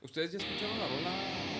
¿Ustedes ya escucharon la rola?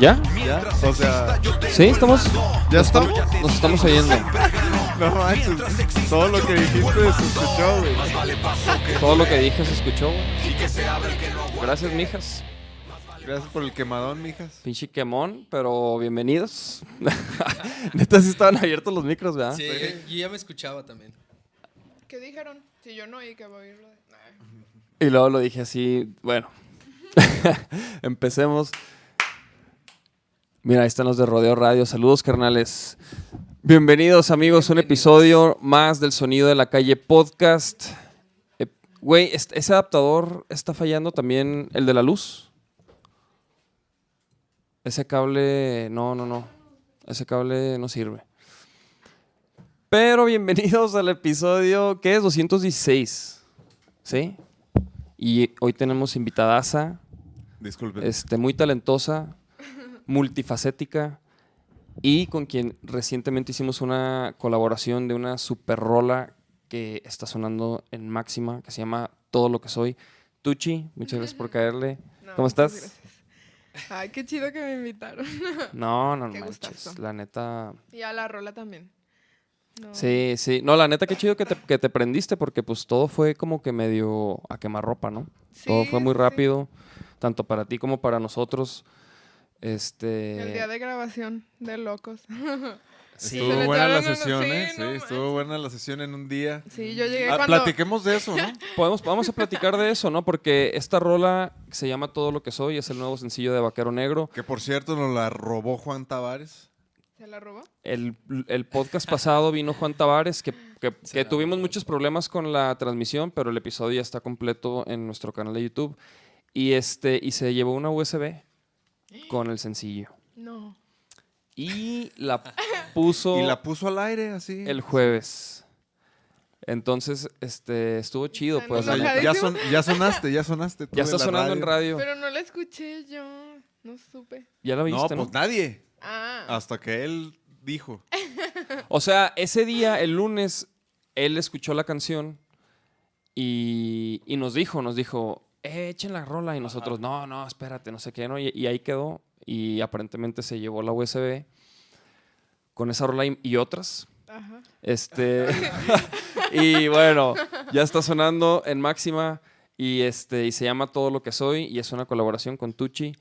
¿Ya? Ya, o sea, Sí, estamos. ya estamos. Nos estamos oyendo. No manches, todo lo que dijiste se escuchó, güey. Todo lo que dije se escuchó. güey. Gracias, mijas. Gracias por el quemadón, mijas. Pinche quemón, pero bienvenidos. Neta, sí estaban abiertos los micros, ¿verdad? Sí, yo ya me escuchaba también. ¿Qué dijeron? Si yo no oí que voy a oírlo. Y luego lo dije así, bueno. Empecemos. Mira, ahí están los de Rodeo Radio. Saludos, carnales. Bienvenidos, amigos, a un episodio más del Sonido de la Calle Podcast. Eh, Güey, est- ese adaptador está fallando también, el de la luz. Ese cable, no, no, no. Ese cable no sirve. Pero bienvenidos al episodio, ¿qué es? 216. ¿Sí? Y hoy tenemos invitadaza, Disculpen. este, muy talentosa, multifacética y con quien recientemente hicimos una colaboración de una super rola que está sonando en máxima, que se llama Todo lo que soy. Tucci, muchas gracias por caerle. No, ¿Cómo estás? gracias. Ay, qué chido que me invitaron. No, no Qué manches, gustazo. la neta. y a la rola también. No. Sí, sí. No, la neta, qué chido que te, que te prendiste porque pues todo fue como que medio a quemarropa, ¿no? todo fue muy sí. rápido, tanto para ti como para nosotros. Este. El día de grabación de locos. Sí. Estuvo buena la unos- sesión, sí, ¿eh? Sí, no estuvo buena la sesión en un día. sí, yo llegué Ah, cuando... platiquemos de eso, ¿no? Podemos, vamos a platicar de eso, ¿no? Porque esta rola se llama Todo lo que soy, es el nuevo sencillo de Vaquero Negro. Que por cierto nos la robó Juan Tavares. ¿Se la robó? El, el podcast pasado vino Juan Tavares, que, que- tuvimos robó. muchos problemas con la transmisión, pero el episodio ya está completo en nuestro canal de YouTube. Y, este, y se llevó una USB con el sencillo. No. Y la puso Y la puso al aire así. el jueves. Entonces, este, estuvo chido, pues. O sea, ya, son- sonaste, ya sonaste. tú ya está sonando en radio. Pero no la escuché yo. No supe. ¿Ya la No, viste, no? pues nadie. Ah. Hasta que él dijo. O sea, ese día, el lunes, él escuchó la canción y, y nos dijo, nos dijo, eh, echen la rola. Y nosotros, no, no, espérate, no sé qué, ¿no? Y, y ahí quedó. Y aparentemente se llevó la USB con esa rola y, y otras. Ajá. Este. y bueno, ya está sonando en máxima. Y este. Y se llama Todo lo que soy. Y es una colaboración con Tucci.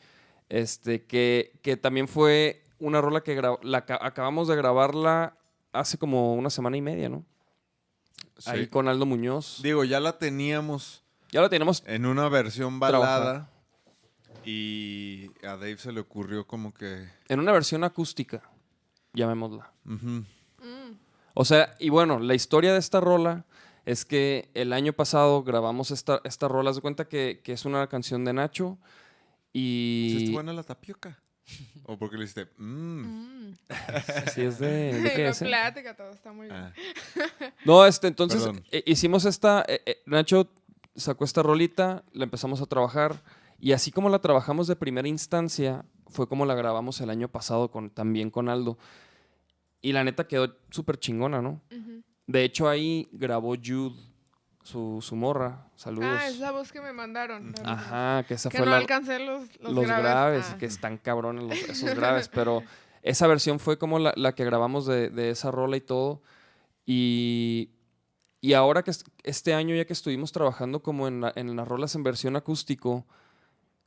Este. Que, que también fue una rola que gra- la ca- acabamos de grabarla hace como una semana y media, ¿no? Sí. Ahí con Aldo Muñoz. Digo, ya la teníamos Ya la tenemos. en una versión Trabajar. balada. Y a Dave se le ocurrió como que. En una versión acústica. Llamémosla. ujú, Mm. O sea, y bueno, la historia de esta rola es que el año pasado grabamos esta, esta rola. Haz de cuenta que, que es una canción de Nacho. ¿Sí está Y. buena la tapioca? ¿O porque le dijiste, mmm? Mm. Sí, es de. ¿de qué La es, eh? plática, todo está muy bien. Ah, No, este, entonces eh, hicimos esta. eh, eh, Nacho sacó esta rolita, la empezamos a trabajar. Y así como la trabajamos de primera instancia, fue como la grabamos el año pasado con, también con Aldo. Y la neta quedó súper chingona, ¿no? De hecho, ahí grabó Jude, su, su morra. Saludos. Ah, es la voz que me mandaron. Ajá, que esa Que fue no la, alcancé los, los, los graves, Ah. que están cabrones los- esos graves, pero esa versión fue como la, la que grabamos de, de esa rola y todo. Y, y ahora que est- este año ya que estuvimos trabajando como en, la- en las rolas en versión acústico,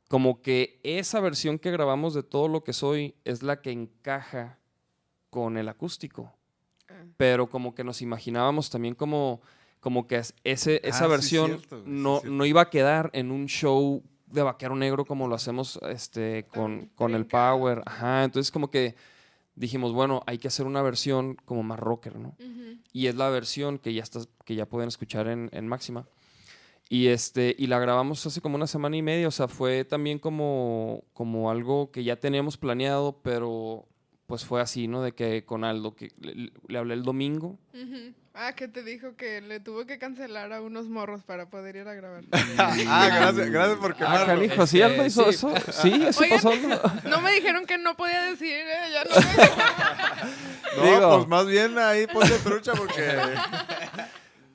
como que esa versión que grabamos de todo lo que soy es la que encaja con el acústico. Ah. Pero como que nos imaginábamos también como, como que es- ese, Ah, esa sí, versión cierto, güey, sí, no, no iba a quedar en un show de vaquero negro como lo hacemos este, con, con el. Power. Ajá, entonces como que dijimos, bueno, hay que hacer una versión como más rocker, ¿no? Ujú. Y es la versión que ya, está, que ya pueden escuchar en, en Máxima. Y, este, y la grabamos hace como una semana y media, o sea, fue también como, como algo que ya teníamos planeado, pero pues fue así, ¿no? De que con Aldo, que le, le hablé el domingo. Ah, que te dijo que le tuvo que cancelar a unos morros para poder ir a grabar. ah, gracias, gracias por Ah, quemarlo. canijo, ¿sí Este, Aldo hizo sí. eso? Sí, eso Oigan, pasó. ¿no? No me dijeron que no podía decir, ¿eh? Ya no me... No, Digo- pues más bien ahí ponte trucha porque.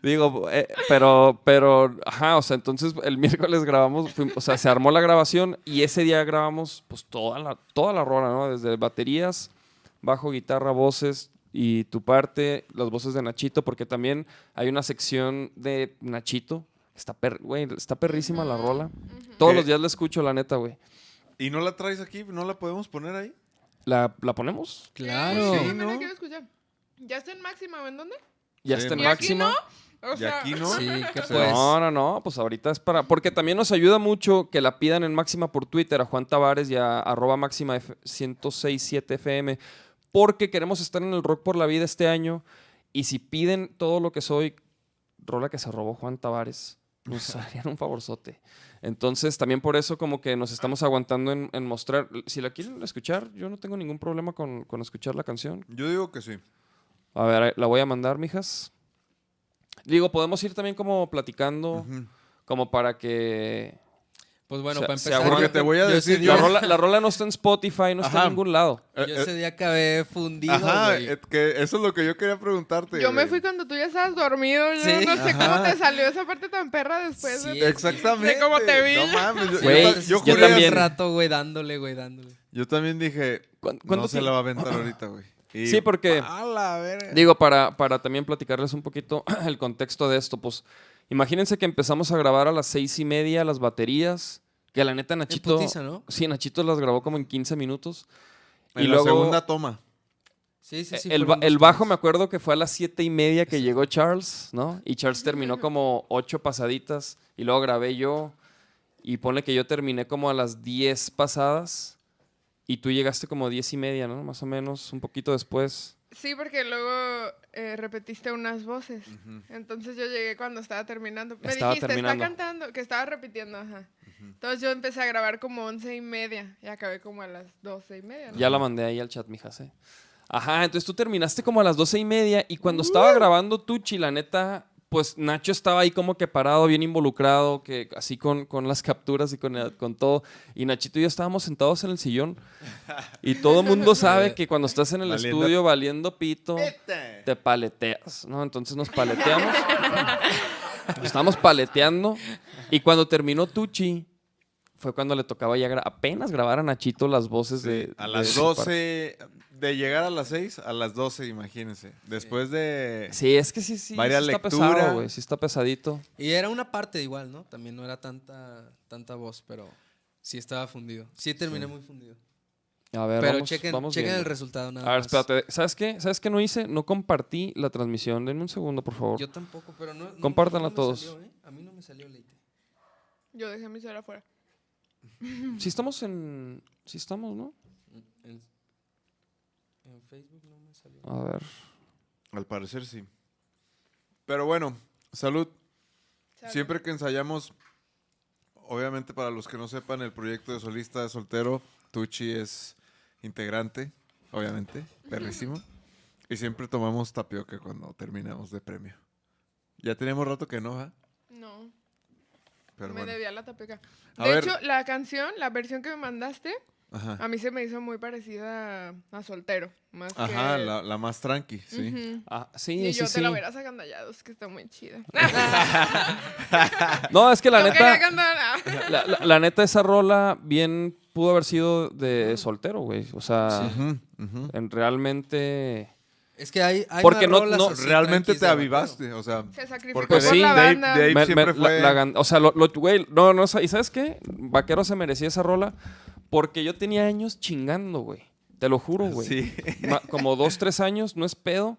Digo, eh, pero, pero, ajá, o sea, entonces el miércoles grabamos, o sea, se armó la grabación y ese día grabamos pues toda la, toda la rola, ¿no? Desde baterías, bajo, guitarra, voces y tu parte, las voces de Nachito, porque también hay una sección de Nachito, está, per, güey, está perrísima la rola. Todos ¿Qué? los días la escucho, la neta, güey. ¿Y no la traes aquí? ¿No la podemos poner ahí? ¿La, ¿La ponemos? Claro. Sí, También la ¿no? quiero escuchar. ¿Ya está en máxima o en dónde? Ya Sí, está en ¿Y aquí máxima. O ¿Y sea, aquí no? Sí, Sí. pues. No, no, no, pues ahorita es para... Porque también nos ayuda mucho que la pidan en Máxima por Twitter a Juan Tavares y a arroba Máxima F- 1067 FM, porque queremos estar en el Rock por la Vida este año y si piden todo lo que soy, rola que se robó Juan Tavares, nos harían un favorzote. Entonces también por eso como que nos estamos aguantando en, en mostrar... Si la quieren escuchar, yo no tengo ningún problema con, con escuchar la canción. Yo digo que sí. A ver, la voy a mandar, mijas. Digo, podemos ir también como platicando como para que Pues bueno, para empezar. yo- Porque te voy a decir, día- la rola, la rola no está en Spotify, no está en ningún lado. Yo Eh, ese día acabé fundido, Ajá, güey. es que eso es lo que yo quería preguntarte. yo me fui cuando tú ya estabas dormido. Yo Sí. no sé Ajá. cómo te salió esa parte tan perra después. Sí. de- Exactamente. De cómo te vi. No mames. Yo, Güey, yo yo también. Rato, güey, dándole, güey, dándole. Yo también dije, ¿Cuán- cuánto no se la va a aventar ahorita, güey. Y- Sí, porque- A la verga. Digo, para, para también platicarles un poquito el contexto de esto, pues imagínense que empezamos a grabar a las seis y media las baterías, que la neta Nachito... putiza, ¿no? Sí, Nachito las grabó como en 15 minutos. en y la luego- segunda toma. Sí, sí, sí. el, bajo me acuerdo que fue a las siete y media que llegó Charles, ¿no? Y Charles terminó como ocho pasaditas y luego grabé yo y ponle que yo terminé como a las 10 pasadas y tú llegaste como diez y media, ¿no? Más o menos, un poquito después. Sí, porque luego eh, repetiste unas voces. Entonces yo llegué cuando estaba terminando. Me Estaba dijiste, terminando. está cantando, que estaba repitiendo, ajá. Entonces yo empecé a grabar como once y media y acabé como a las doce y media. ¿no? Ya la mandé ahí al chat, mijas, ¿eh? Ajá, entonces tú terminaste como a las doce y media y cuando estaba grabando Tucci, la neta, pues Nacho estaba ahí como que parado, bien involucrado, que así con, con las capturas y con, el- con todo. Y Nachito y yo estábamos sentados en el sillón. Y todo el mundo sabe que cuando estás en el Valiendo- estudio valiendo pito, te paleteas, ¿no? Entonces nos paleteamos. Nos estábamos paleteando. Y cuando terminó Tucci, fue cuando le tocaba ya gra- apenas grabar a Nachito las voces de. a de las su parte. 12, de llegar a las 6 a las 12, imagínense. Después de... Sí, es que sí, sí. Varias sí está lectura. pesado, güey. Sí está pesadito. Y era una parte igual, ¿no? También no era tanta, tanta voz, pero sí estaba fundido. Sí terminé muy fundido. A ver, pero vamos, chequen, vamos chequen el resultado nada A ver, más. espérate. ¿Sabes qué? ¿Sabes qué no hice? No compartí la transmisión. Denme un segundo, por favor. Yo tampoco, pero no. no- Compártanla no me todos. salió, ¿eh? A mí no me salió Leite. Yo dejé mi celular afuera. Sí estamos en... Sí estamos, ¿no? En, en Facebook no me salió. A ver. Al parecer sí. Pero bueno, salud. Salud. Siempre que ensayamos, obviamente para los que no sepan, el proyecto de solista de soltero, Tucci es integrante, obviamente, perrísimo. Y siempre tomamos tapioca cuando terminamos de premio. Ya tenemos rato que no, ¿ah? No, Pero me bueno. debía la tapeca. A De ver. hecho, la canción, la versión que me mandaste, Ajá, a mí se me hizo muy parecida a, a Soltero. Más Ajá que... la, la más tranqui, sí. Ah, sí, Y sí, yo sí. te la verás agandallado, es que está muy chida. No, es que la no neta... cantar. La, la- la neta, esa rola bien pudo haber sido de soltero, güey. O sea, en realmente... Es que hay. hay Porque no- no- Realmente te avivaste, o sea, Se sacrificó porque por sí, la Dave- banda. Dave Me- siempre me- fue... la- la o sea, lo, lo- güey, no, no, ¿y sabes qué? Vaquero se merecía esa rola porque yo tenía años chingando, güey. Te lo juro, güey. Sí. Ma- Como dos, tres años, no es pedo,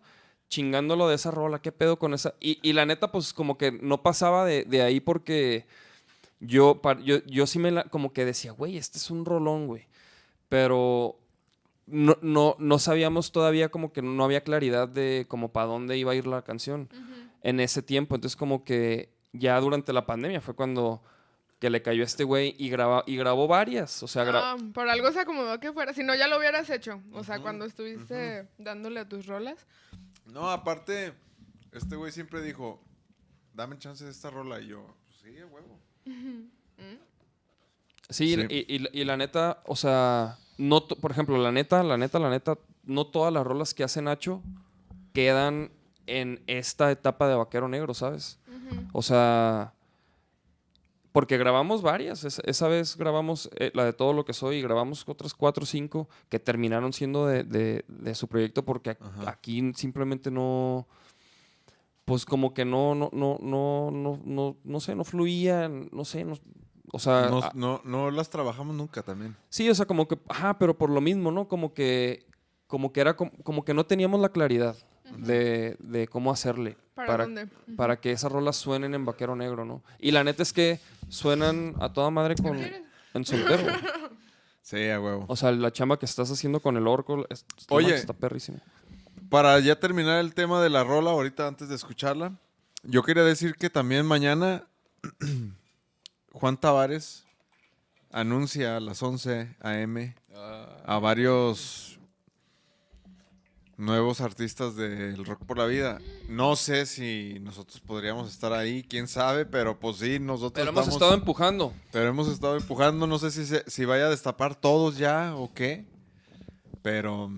chingándolo de esa rola. ¿Qué pedo con esa? Y, y la neta, pues como que no pasaba de, de ahí porque yo, pa- yo, yo sí me la, como que decía, güey, este es un rolón, güey. Pero no, no, no sabíamos todavía como que no había claridad de como para dónde iba a ir la canción en ese tiempo. Entonces como que ya durante la pandemia fue cuando que le cayó a este güey y, graba, y grabó varias. O sea, gra- No, por algo se acomodó que fuera. Si no, ya lo hubieras hecho. O sea, cuando estuviste dándole a tus rolas. No, aparte, este güey siempre dijo, dame chance de esta rola. Y yo, pues sí, a huevo. Sí, Sí. Y, y- y la neta, o sea, no, por ejemplo, la neta, la neta, la neta, no todas las rolas que hace Nacho quedan en esta etapa de Vaquero Negro, ¿sabes? O sea, porque grabamos varias. es- esa vez grabamos eh, la de Todo lo que soy y grabamos otras cuatro o cinco que terminaron siendo de, de- de su proyecto porque Ajá. aquí simplemente no. Pues como que no, no, no, no, no, no, no sé, no fluían, no sé, no- o sea, No, a- no, no las trabajamos nunca también. Sí, o sea, como que, ajá, pero por lo mismo, ¿no? Como que, como que era, com- como, que no teníamos la claridad de, de cómo hacerle ¿Para dónde? para que esas rolas suenen en Vaquero Negro, ¿no? Y la neta es que suenan a toda madre con, en soltero. Sí, a huevo. O sea, la chamba que estás haciendo con el orco es- no Oye. está perrísimo. Para ya terminar el tema de la rola, ahorita antes de escucharla, yo quería decir que también mañana Juan Tavares anuncia a las 11 a.m. a varios nuevos artistas del Rock por la Vida. No sé si nosotros podríamos estar ahí, quién sabe, pero pues sí, nosotros Pero hemos estamos- estado empujando. pero hemos estado empujando, no sé si, se- si vaya a destapar todos ya o qué, pero...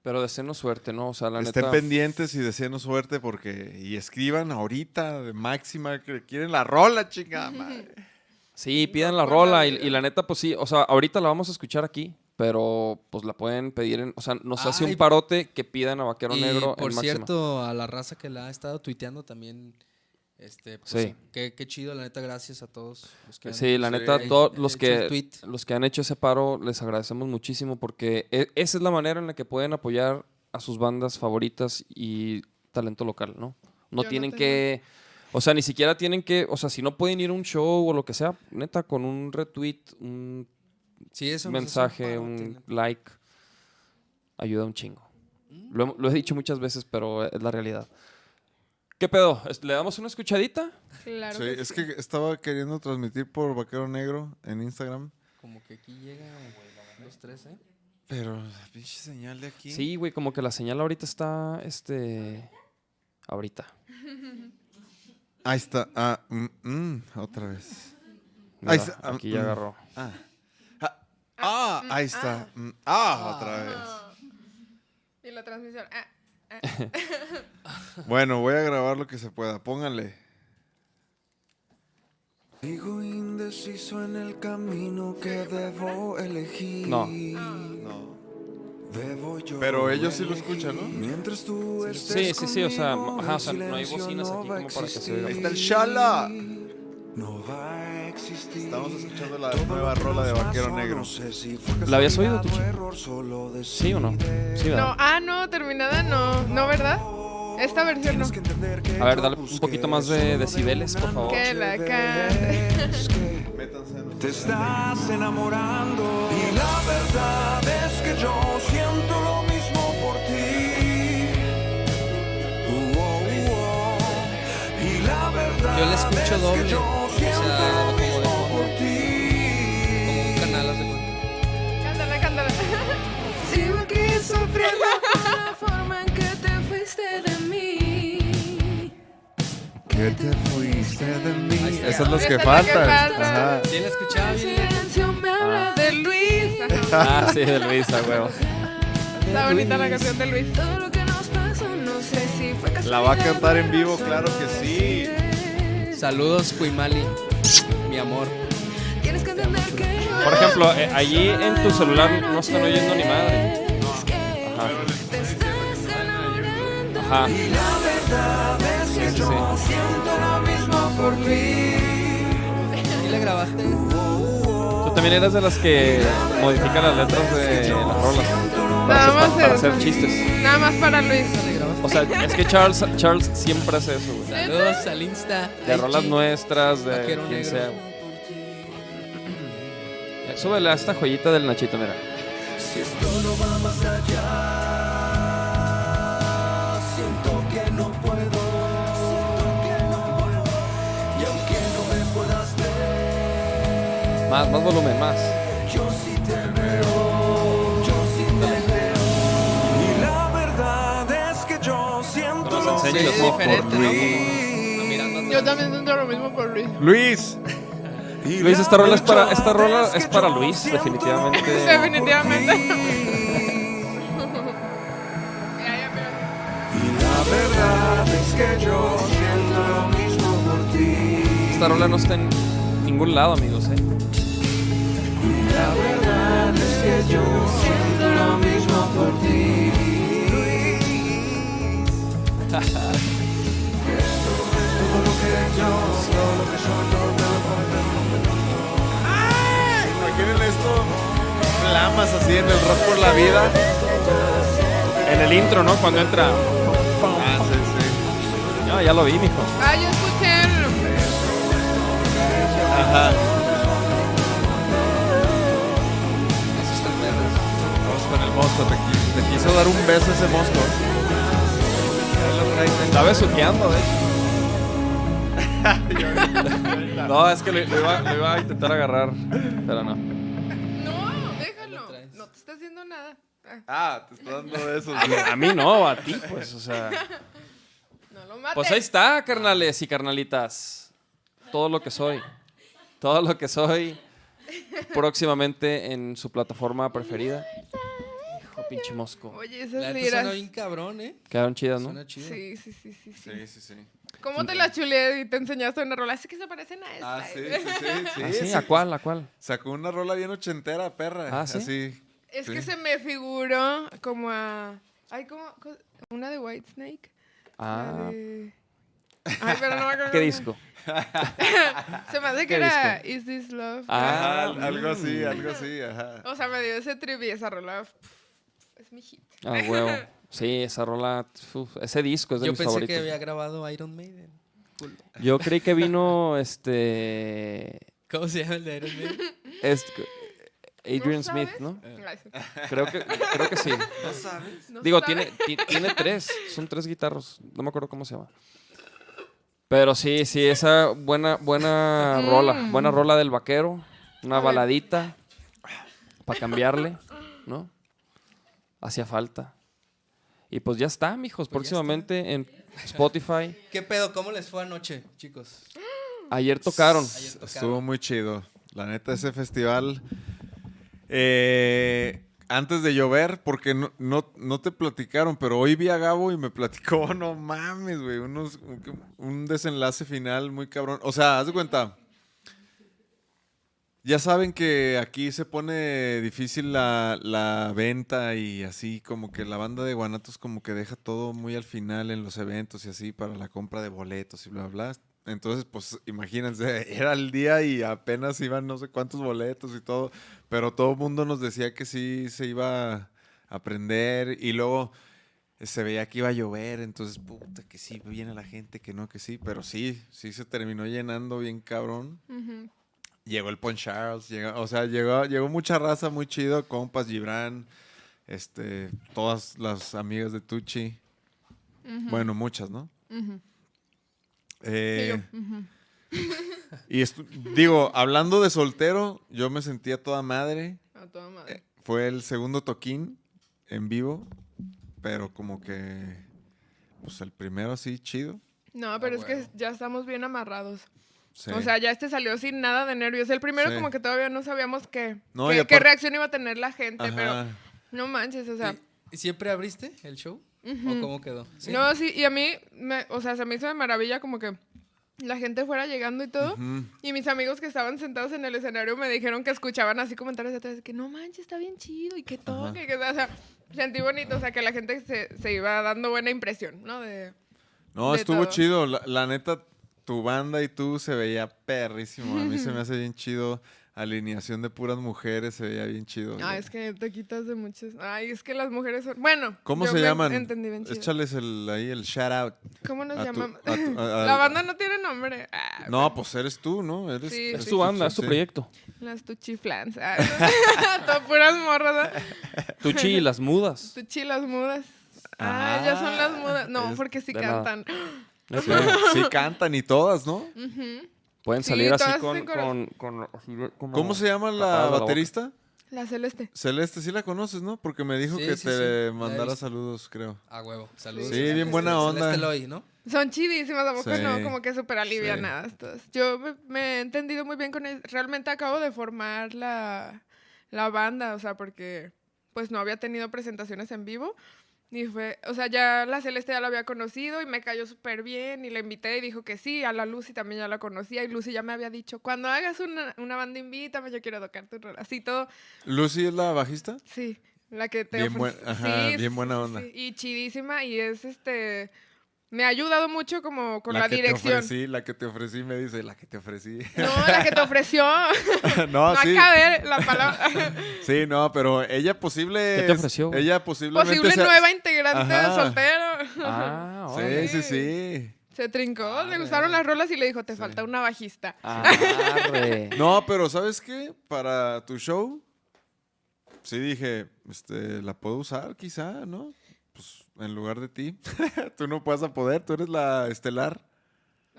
Pero deseenos suerte, ¿no? O sea, la Estén neta. pendientes y deseenos suerte porque y escriban ahorita de máxima que quieren la rola, chingada madre. Sí, pidan la rola y, y la neta, pues sí, o sea, ahorita la vamos a escuchar aquí, pero pues la pueden pedir en, o sea, nos hace un parote que pidan a Vaquero y Negro por en cierto, a la raza que la ha estado tuiteando también. Este, pues, Sí. qué, qué chido, la neta, gracias a todos. los que han- Sí, la Sí. neta, He- todos los que, los que han hecho ese paro, les agradecemos muchísimo porque e- esa es la manera en la que pueden apoyar a sus bandas favoritas y talento local, ¿no? No Yo no tienen tengo- que, o sea, ni siquiera tienen que, o sea, si no pueden ir a un show o lo que sea, neta, con un retweet, un Sí, eso un mensaje, un neta. like, ayuda un chingo. Mm. Lo, he- lo he dicho muchas veces, pero es la realidad. ¿Qué pedo? ¿Es- ¿Le damos una escuchadita? Claro Sí, que es sí. que estaba queriendo transmitir por Vaquero Negro en Instagram, Como que aquí llega los tres, ¿eh? pero la pinche señal de aquí. Sí, güey, como que la señal ahorita está, este, ahorita. Ahí está. Ah, mm, mm, otra vez. Mira, Ahí está. Ah, aquí ya mm. agarró. Ah, ah, ah, ahí está. Mm, Ah, otra vez. Y la transmisión. ah, Bueno, voy a grabar lo que se pueda. Pónganle. Sigo indeciso en el camino que debo elegir. No. No. Pero ellos sí lo escuchan, ¿no? Mientras tú Sí, sí, sí, o sea, ajá, o sea, no hay bocinas no aquí va a como para que se existir. oiga. Ahí está el Shala. No va a existir. Estamos escuchando la nueva rola de Vaquero Negro. ¿La habías oído, solo ¿Sí o no? Sí, No, ah, no, terminada no. No, ¿verdad? Esta versión no. A ver, dale un poquito más de decibeles, por favor. Que la Te estás enamorando y la verdad es que yo siento lo mismo por ti. Y la escucho es que doble, yo o siento sea, lo como de mismo fondo. por ti. Como un canal, haz de cuenta. Cántala, cántala. Sigo aquí sufriendo por la forma en que te fuiste de mí. Que te fuiste de mí. Esas son las que es la que faltan. falta. Ajá. ¿Sí la escuchaba El bien? silencio me habla De Luis. Ah, sí, de Luisa, huevo. Está bonita la canción de Luis. todo lo que nos pasó. No sé si fue casualidad. La va a cantar en vivo, claro que sí. Saludos, Cuimali. Mi amor. Tienes que entender que yo Por ejemplo, eh, allí en tu celular no están oyendo ni madre. Ajá. Te estás enamorando. Ajá. Y la verdad es que Sí, sí, yo sí. siento lo mismo por ti. ¿Y la grabaste? También eras de las que modifican las letras de las rolas. Para Nada hacer, más para eso. hacer chistes. Nada más para Luis. O sea, es que Charles, Charles siempre hace eso, güey. Saludos al Insta. De rolas nuestras, de Vaquero quien Negro. sea. güey. Súbele a esta joyita del Nachito, mira. Si esto no va más allá, Más, más volumen, más. yo sí te veo, yo sí te veo. Y la verdad es que yo siento Sí, por ¿no? ti. Como mirando Yo también siento lo mismo por Luis. Luis. Luis, esta rola es para, esta rola es para Luis, definitivamente. Definitivamente. por Y la verdad es que yo siento lo mismo por ti. Esta rola no está en ningún lado, amigos, ¿eh? La verdad es que yo siento lo mismo por ti. Todo lo que yo, todo lo que soy, todo Imaginen esto. Flamas así en el rock por la vida. En el intro, ¿no? Cuando entra. Ah, sí, sí. Ya, ya lo vi, mijo. Ah, yo escuché el... Ajá. Mosco. Te, qui- te quiso dar un beso ese mosco. Está besuqueando, de hecho. no, es que lo, lo iba, lo iba a intentar agarrar, pero no. No, déjalo. No te está haciendo nada. Ah, Ah, te está dando besos. A mí no, a ti, pues, o sea. No lo mates. Pues ahí está, carnales y carnalitas. Todo lo que soy. Todo lo que soy. Próximamente en su plataforma preferida. Pinche mosco. Oye, La esas liras. suena bien cabrón, ¿eh? Quedaron chidas, ¿no? Suena chido. Sí, sí, sí, sí, sí. Sí, sí, sí. ¿Cómo te la chuleé y te enseñaste una rola? Es que se parecen a esta. Ah, sí, sí, sí. sí, ¿Ah, sí? ¿A cuál? ¿A cuál? Sacó una rola bien ochentera, perra. Ah, ¿sí? Así. Es Sí. que se me figuró como a... Ay, como... co- Una de White Snake. La Ah, de- Ay, pero no me acuerdo. ¿qué disco? Se me hace que ¿Qué era disco? Is This Love. Ah, Ajá, algo así, algo así, ajá. O sea, me dio ese trip y esa rola es mi hit. Ah, huevo. Sí, esa rola, uf, ese disco es de Yo mis pensé favoritos. que había grabado Iron Maiden. Cool. Yo creí que vino este. ¿Cómo se llama el de Iron Maiden? este Adrian ¿No Smith, sabes? ¿no? Sí. Creo que, creo que sí. ¿No Digo, sabes? tiene, ti- tiene tres. Son tres guitarros. No me acuerdo cómo se llama. Pero sí, sí, esa buena, buena rola. Buena rola del vaquero. Una baladita. Para cambiarle, ¿no? Hacía falta. Y pues ya está, mijos. Pues próximamente en Spotify. ¿Qué pedo? ¿Cómo les fue anoche, chicos? Ayer tocaron. Ayer tocaron. Estuvo muy chido. La neta, ese festival. eh, antes de llover, porque no, no, no te platicaron, pero hoy vi a Gabo y me platicó, no mames, güey, unos- un, un desenlace final muy cabrón. O sea, haz de cuenta. Ya saben que aquí se pone difícil la, venta y así como que la banda de Guanatos como que deja todo muy al final en los eventos y así para la compra de boletos y bla, bla. Entonces, pues imagínense, era el día y apenas iban no sé cuántos boletos y todo, pero todo el mundo nos decía que sí se iba a aprender y luego se veía que iba a llover, entonces, puta, que sí, viene la gente, que no, que sí, pero sí, sí se terminó llenando bien cabrón. Llegó el Pon Charles, llegó, o sea, llegó, llegó mucha raza muy chido, compas, Gibran, este, todas las amigas de Tucci. Bueno, muchas, ¿no? Eh, Sí, yo, ujú. y digo, hablando de soltero, yo me sentía toda madre. A toda madre. Eh, Fue el segundo toquín en vivo, pero como que, pues el primero sí, chido. No, pero Ah, es que ya estamos bien amarrados. Sí. O sea, ya este salió sin nada de nervios. El primero Sí. como que todavía no sabíamos qué, No, qué, qué reacción iba a tener la gente, pero Ajá. no manches, o sea... ¿Y, siempre abriste el show? ¿O cómo quedó? ¿Sí? No, sí, y a mí, me, o sea, se me hizo de maravilla como que la gente fuera llegando y todo. Ujú. Y mis amigos que estaban sentados en el escenario me dijeron que escuchaban así comentarios de atrás de que no manches, está bien chido y que toque. Que, o sea, sentí bonito, o sea, que la gente se, se iba dando buena impresión, ¿no? De, No, de estuvo todo. chido. La, la neta, tu banda y tú se veía perrísimo. A mí se me hace bien chido. Alineación de puras mujeres se veía bien chido. Ah, es que te quitas de muchas. Ay, es que las mujeres son. Bueno, ¿Cómo yo se me llaman? Entendí bien chido. Échales el, ahí el shout out. ¿Cómo nos llamamos? la banda no tiene nombre. Ah, No, pues eres tú, ¿no? Eres, Sí, Es sí, tu banda, es tu proyecto. Las tuchiflans. Ah, Todas puras morras. Tuchi y las mudas. Tuchi las mudas. Ah, ya son las mudas. No, es porque sí nada. Sí, sí cantan y todas, ¿no? Pueden Sí, salir así con, con, con- como ¿Cómo se llama la boca. baterista? La celeste. Celeste, sí la conoces, ¿no? Porque me dijo Sí, que sí, te sí, mandara saludos, creo. A huevo. Saludos. Sí, bien Celeste- buena onda. Celeste Loy, ¿no? Son chidísimas, ¿a poco Sí. no? Como que súper alivianadas todas. Yo me, me he entendido muy bien con ellas. Realmente acabo de formar la, la banda, o sea, porque pues no había tenido presentaciones en vivo. Y fue, o sea, ya la Celeste ya la había conocido y me cayó súper bien y la invité y dijo que sí, a la Lucy también ya la conocía y Lucy ya me había dicho, cuando hagas una, una banda invítame, yo quiero tocar tu rol. Así todo, ¿Lucy es la bajista? Sí, la que te Bien buen- ajá, bien buena onda. Y chidísima y es este me ha ayudado mucho como con la, que dirección. te ofrecí, la que te ofrecí me dice, la que te ofrecí. No, la que te ofreció. no, no sí. acabe la palabra. Sí, no, pero ella posible. ¿Qué te es- ofreció? Ella posiblemente. Posible sea- nueva integrante de soltero. Ah, Sí, sí, sí. Se trincó, Ah, le gustaron las rolas y le dijo, te falta una bajista. Arre. No, pero ¿sabes qué? Para tu show, sí dije, este, la puedo usar quizá, ¿no? Pues en lugar de ti. tú no puedes a poder, tú eres la estelar.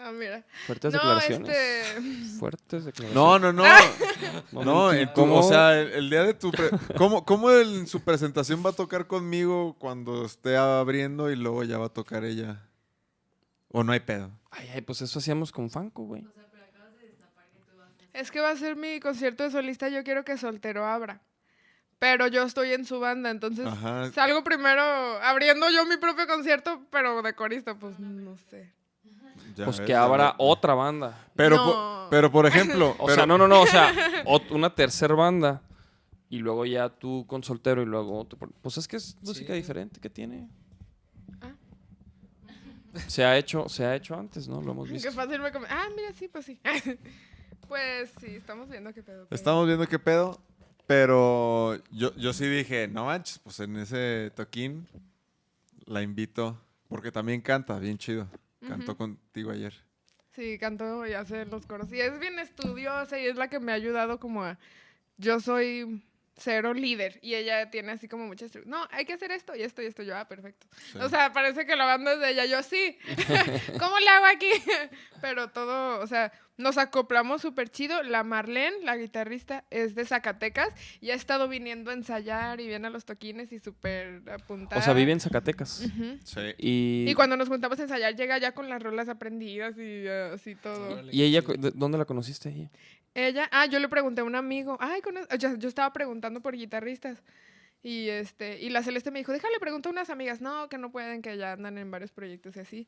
Ah, mira. Fuertes No, declaraciones. este... Fuertes declaraciones. No, no, no. No, o sea, el, el día de tu... pre- ¿Cómo, cómo en su presentación va a tocar conmigo cuando esté abriendo y luego ya va a tocar ella? ¿O no hay pedo? Ay, ay, pues eso hacíamos con Fanco, güey. Es que va a ser mi concierto de solista, yo quiero que Soltero abra. Pero yo estoy en su banda, entonces Ajá. salgo primero abriendo yo mi propio concierto, pero de corista, pues no sé. ya Pues ves, que ves. otra banda. Pero, No. po- pero por ejemplo... O pero- sea, no, no, no, o sea, ot- una tercera banda y luego ya tú con soltero y luego otro. Pues es que es música Sí. diferente que tiene. Ah. Se ha hecho, se ha hecho antes, ¿no? Lo hemos Qué visto. fácil me come- Ah, mira, sí, pues sí. pues sí, estamos viendo qué pedo. qué- Estamos viendo qué pedo. Pero yo, yo sí dije, no manches, pues en ese toquín la invito. Porque también canta, bien chido. Cantó contigo ayer. Sí, canto y hace los coros. Y es bien estudiosa y es la que me ha ayudado como a... Yo soy cero líder y ella tiene así como muchas... No, hay que hacer esto y esto y esto. Yo, ah, perfecto. O sea, parece que la banda es de ella. Yo, sí. ¿Cómo le hago aquí? Pero todo, o sea, nos acoplamos súper chido. La Marlene, la guitarrista, es de Zacatecas y ha estado viniendo a ensayar y viene a los toquines y súper apuntada. O sea, vive en Zacatecas. Sí. Y, Y cuando nos juntamos a ensayar, llega ya con las rolas aprendidas y eh, así todo. ¿Y ella, dónde la conociste ella? Ella, ah, yo le pregunté a un amigo, ay, yo, yo estaba preguntando por guitarristas. Y este, y la Celeste me dijo, déjale, pregunto a unas amigas, no, que no pueden, que ya andan en varios proyectos y así.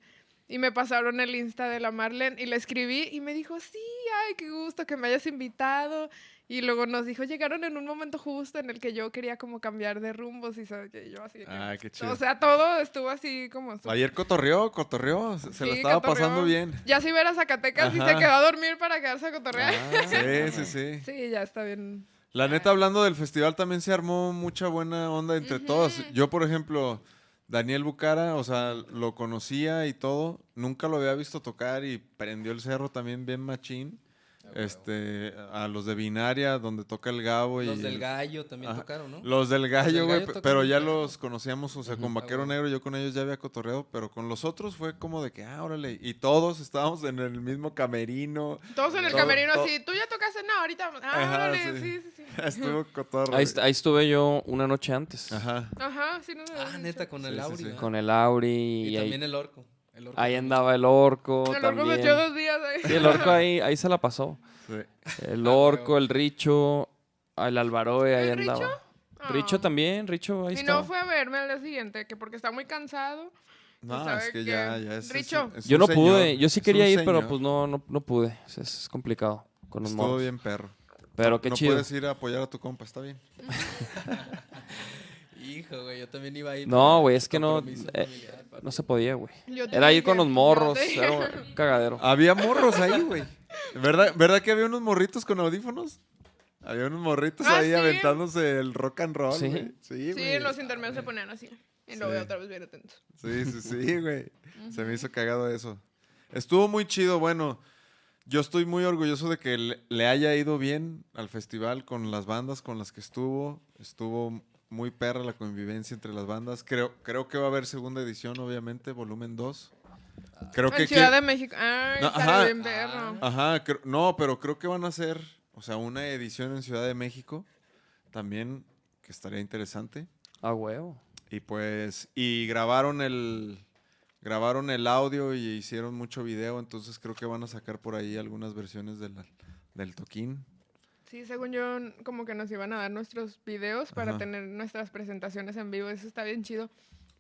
Y me pasaron el Insta de la Marlene y le escribí y me dijo, sí, ay, qué gusto que me hayas invitado. Y luego nos dijo, llegaron en un momento justo en el que yo quería como cambiar de rumbos y yo así. Ay, qué chido. o sea, todo estuvo así como... Ayer cotorreó, cotorreó. Se, Sí, estaba cotorreó. pasando bien. Ya si ver a Zacatecas y se quedó a dormir para quedarse a cotorrear. Sí, sí, sí. Sí, ya está bien. La neta, hablando del festival, también se armó mucha buena onda entre todos. Yo, por ejemplo, Daniel Bucara, o sea, lo conocía y todo. Nunca lo había visto tocar y prendió el cerro también bien machín. Este, a los de Binaria, donde toca el Gabo. y Los del el- gallo también Ajá. tocaron, ¿no? Los del gallo, güey, pero ya los conocíamos, o sea, con Ah, Vaquero. Negro, yo con ellos ya había cotorreado, pero con los otros fue como de que, ah, órale, y todos estábamos en el mismo camerino. Todos en el Todo- camerino todo- así, tú ya tocaste, no, ahorita. vamos". Ah, Ajá, órale, sí. sí, sí, sí. Estuvo cotorro. Ahí, estuve yo una noche antes. Ajá. Ajá, sí, no Ah, neta, con el Auri. Con el Auri. Y, Y, ahí, también el orco. El orco ahí también. andaba el orco. El orco se también. echó dos días ahí. Sí, el orco ahí, ahí se la pasó. Sí. El Ah, orco, el Richo, el Alvaroe, ahí ¿El Richo? andaba. Ah. Richo también, Richo, ahí Y estaba. no fue a verme al día siguiente, que porque está muy cansado. No, es que que- ya, ya es. es Richo. un- es Yo un no señor, pude, yo sí es quería un ir, pero pues no, no, no pude. Es, es complicado con los Estuvo bien perro. Pero No- qué no chido. puedes ir a apoyar a tu compa, está bien. Hijo, güey, yo también iba a ir. No, güey, es que no, eh. No se podía, güey. Yo te Era ir dije, con los yo morros, te dije. era un cagadero. Había morros ahí, güey. ¿Verdad, ¿Verdad que había unos morritos con audífonos? Había unos morritos Ah, ahí sí. aventándose el rock and roll, Sí. güey. Sí, Sí, güey. en los intermedios se ponían así. Y Sí. ya otra vez bien atentos. Sí, sí, sí, güey. Se me hizo cagado eso. Estuvo muy chido, bueno. Yo estoy muy orgulloso de que le, le haya ido bien al festival con las bandas con las que estuvo. Estuvo muy perra la convivencia entre las bandas. Creo, creo que va a haber segunda edición, obviamente, volumen 2. Creo que... en Ciudad que- de México. Ay, No, ajá. bien perro. Ajá, cre- no, pero creo que van a hacer, o sea, una edición en Ciudad de México también, que estaría interesante. A huevo. Y pues, y grabaron el, grabaron el audio y hicieron mucho video, entonces creo que van a sacar por ahí algunas versiones del, del toquín. Sí, según yo, como que nos iban a dar nuestros videos para Ajá. tener nuestras presentaciones en vivo. Eso está bien chido.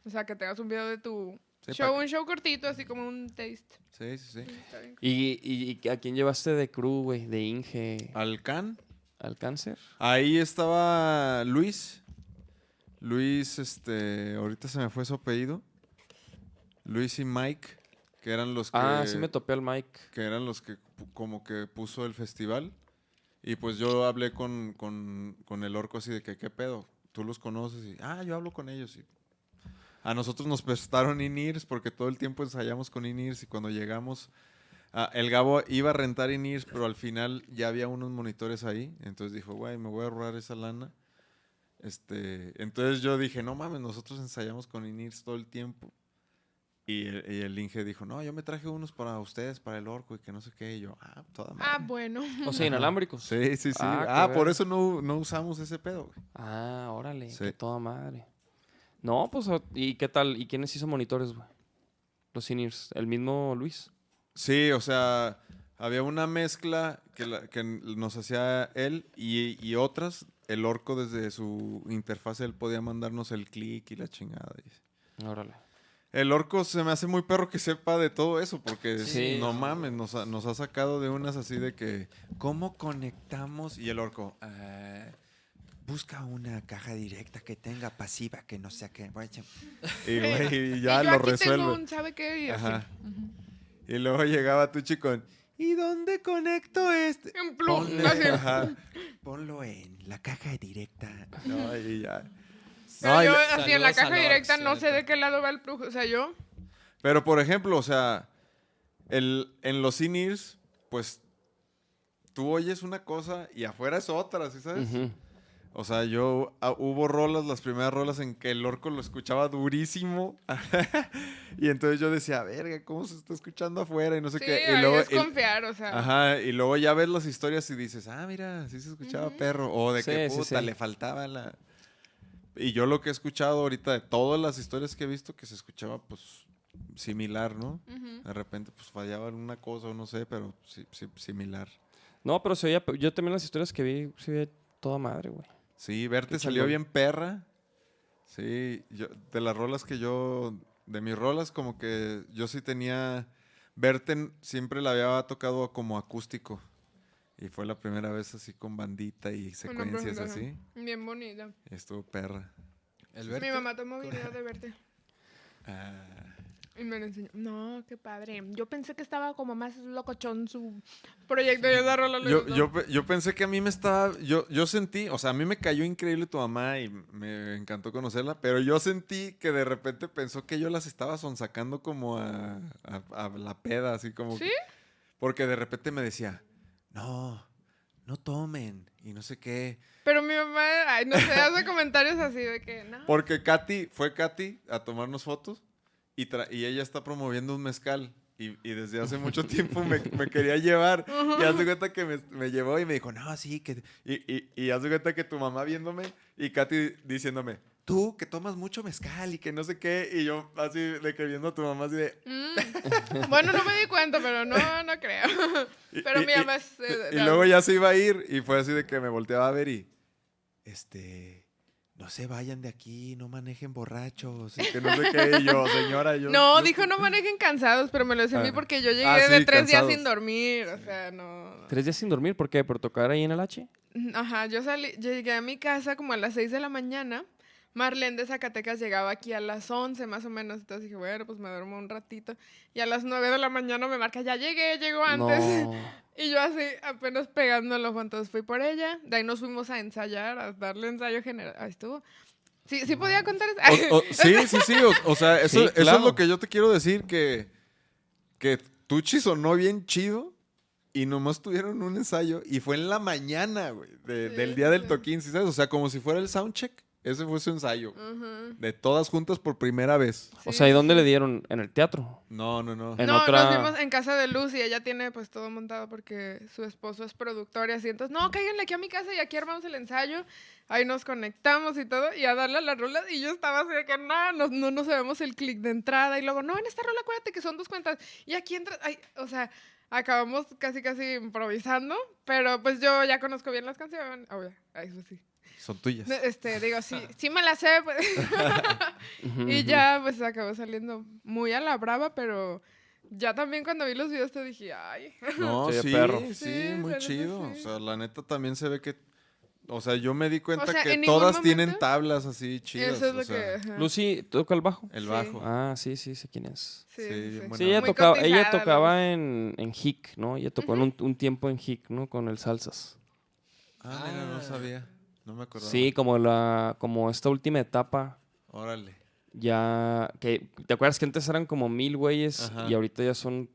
O sea, que tengas un video de tu Sí, show, un show cortito, así como un taste. Sí, sí, sí. Está bien. ¿Y, y, y a quién llevaste de crew, güey? ¿De Inge Al Can, al cáncer? ahí estaba Luis. Luis, este, ahorita se me fue su apellido. Luis y Mike, que eran los que... Ah, sí me topé al Mike. que eran los que como que puso el festival. Y pues yo hablé con, con, con el orco así de que, ¿qué pedo? Tú los conoces y, ah, yo hablo con ellos. A nosotros nos prestaron INIRS porque todo el tiempo ensayamos con INIRS y cuando llegamos, ah, el Gabo iba a rentar INIRS, pero al final ya había unos monitores ahí. Entonces dijo, güey, me voy a ahorrar esa lana. Este, entonces yo dije, no mames, nosotros ensayamos con INIRS todo el tiempo. Y el, y el Inge dijo, no, yo me traje unos para ustedes, para el orco y que no sé qué. Y yo, ah, toda madre. Ah, bueno. O sea, inalámbricos. Sí, sí, sí. Ah, Ah, por eso no, no usamos ese pedo, güey. Ah, órale, Sí. toda madre. No, pues, ¿y qué tal? ¿Y quiénes hizo monitores, güey? Los seniors. ¿El mismo Luis? Sí, o sea, había una mezcla que, la- que nos hacía él y, y otras. El orco desde su interfaz, él podía mandarnos el clic y la chingada. y- Órale. El orco se me hace muy perro que sepa de todo eso, porque Sí. no mames, nos ha, nos ha sacado de unas así de que, ¿cómo conectamos? Y el orco, Ah, busca una caja directa que tenga pasiva, que no sea que... y, güey, y Y ya yo lo aquí resuelve. tengo un, ¿sabe qué? Y. Y luego llegaba Tuchi con, ¿y dónde conecto este? Ponle- así. Ajá. Ponlo en la caja directa. No, y ya. Pero No, yo, así en la caja directa, no sé de qué lado va el plug. O sea, yo. Pero por ejemplo, o sea, el, en los in-ears, pues tú oyes una cosa y afuera es otra, ¿sí sabes? O sea, yo ah, hubo rolas, las primeras rolas en que el orco lo escuchaba durísimo. y entonces yo decía, verga, ¿cómo se está escuchando afuera? Y no sé Sí, qué. Y luego, es y- confiar, o sea. ajá, y luego ya ves las historias y dices, ah, mira, sí se escuchaba perro. O de que Sí, sí, puta, sí. le faltaba la. Y yo lo que he escuchado ahorita de todas las historias que he visto que se escuchaba, pues, similar, ¿no? De repente, pues fallaba en una cosa o no sé, pero sí, sí, similar. No, pero se oía, yo también las historias que vi, se oía toda madre, güey. Sí, verte Qué salió chingón. bien perra. Sí, yo, de las rolas que yo, de mis rolas, como que yo sí tenía, verte siempre la había tocado como acústico. Y fue la primera vez así con bandita y secuencias así. Bien bonita. Y estuvo perra. El Mi verte. mamá tomó video de verte. Ah, Y me lo enseñó. No, qué padre. Yo pensé que estaba como más locochón su proyecto y esa rola yo, yo, yo pensé que a mí me estaba, yo, yo sentí, o sea, a mí me cayó increíble tu mamá y me encantó conocerla, pero yo sentí que de repente pensó que yo las estaba sonsacando como a, a- a la peda, así como... ¿Sí? que- porque de repente me decía, no, no tomen y no sé qué. Pero mi mamá, ay, no sé, hace comentarios así de que, no. Porque Katy, fue Katy a tomarnos fotos y, tra- y ella está promoviendo un mezcal. Y, y desde hace mucho tiempo me, me quería llevar. Y hace cuenta que me, me llevó y me dijo, no, sí, que... Y, y, y hace cuenta que tu mamá viéndome y Katy diciéndome, tú que tomas mucho mezcal y que no sé qué. Y yo así de que viendo a tu mamá así de... Mm. Bueno, no me di cuenta, pero no, no creo. y- Pero y- mi y- mamá es, eh, y de- luego ya se iba a ir y fue así de que me volteaba a ver y... Este... No se vayan de aquí, no manejen borrachos. Y que no sé qué. Y yo, señora, yo... No, yo- dijo no manejen cansados, pero me lo decía a mí Ah. porque yo llegué Ah, sí, de tres días cansados. sin dormir. O sea, no. ¿Tres días sin dormir? ¿Por qué? ¿Por tocar ahí en el H? Ajá, yo salí, yo llegué a mi casa como a las 6 de la mañana. Marlene de Zacatecas llegaba aquí a las 11 más o menos. Entonces dije, bueno, pues me duermo un ratito. Y a las 9 de la mañana me marca, ya llegué, llegó antes. No. Y yo así, apenas pegando el ojo. Entonces fui por ella. De ahí nos fuimos a ensayar, a darle ensayo general. Ahí estuvo. Sí, sí podía contar eso. O- o- sí, sí, sí. O, o sea, eso, Sí, eso es lo que yo te quiero decir, que, que Tucci sonó bien chido y nomás tuvieron un ensayo y fue en la mañana, güey, de- Sí, del día sí, del toquín, ¿sí ¿sabes? O sea, como si fuera el soundcheck. Ese fue su ensayo. Ujú. De todas juntas por primera vez. O Sí, sea, ¿y dónde le dieron? ¿En el teatro? No, no, no. En no, otra- nos vimos en casa de Luz y ella tiene pues todo montado porque su esposo es productor y así. Entonces, no, cáiganle aquí a mi casa y aquí armamos el ensayo. Ahí nos conectamos y todo y a darle a la rola. Y yo estaba así de que no, no, no nos sabemos el clic de entrada. Y luego, no, en esta rola acuérdate que son dos cuentas. Y aquí entra, ay, o sea, acabamos casi, casi improvisando. Pero pues yo ya conozco bien las canciones. Obvio, eso sí. Son tuyas. Este, digo, sí, sí me la sé. pues. Y ya, pues acabó saliendo muy a la brava, pero ya también cuando vi los videos te dije, ay. No, Sí, perro. sí, Sí, muy chido. sí. O sea, la neta también se ve que... O sea, yo me di cuenta sea, que todas tienen tablas así chidas. Eso es o lo sea, que. ajá. Lucy toca el bajo. El Sí. bajo. Ah, sí, sí, sé quién es. Sí, sí, sí, sí. bueno. Sí, ella Muy tocaba, ella tocaba en, en Hick, ¿no? Ella tocó en un, un tiempo en Hick, ¿no? Con el Salsas. Ah, mira, no Ah. sabía. No me acordaba. Sí, como la, como esta última etapa, Órale. ya que ¿te acuerdas que antes eran como mil güeyes Ajá. y ahorita ya son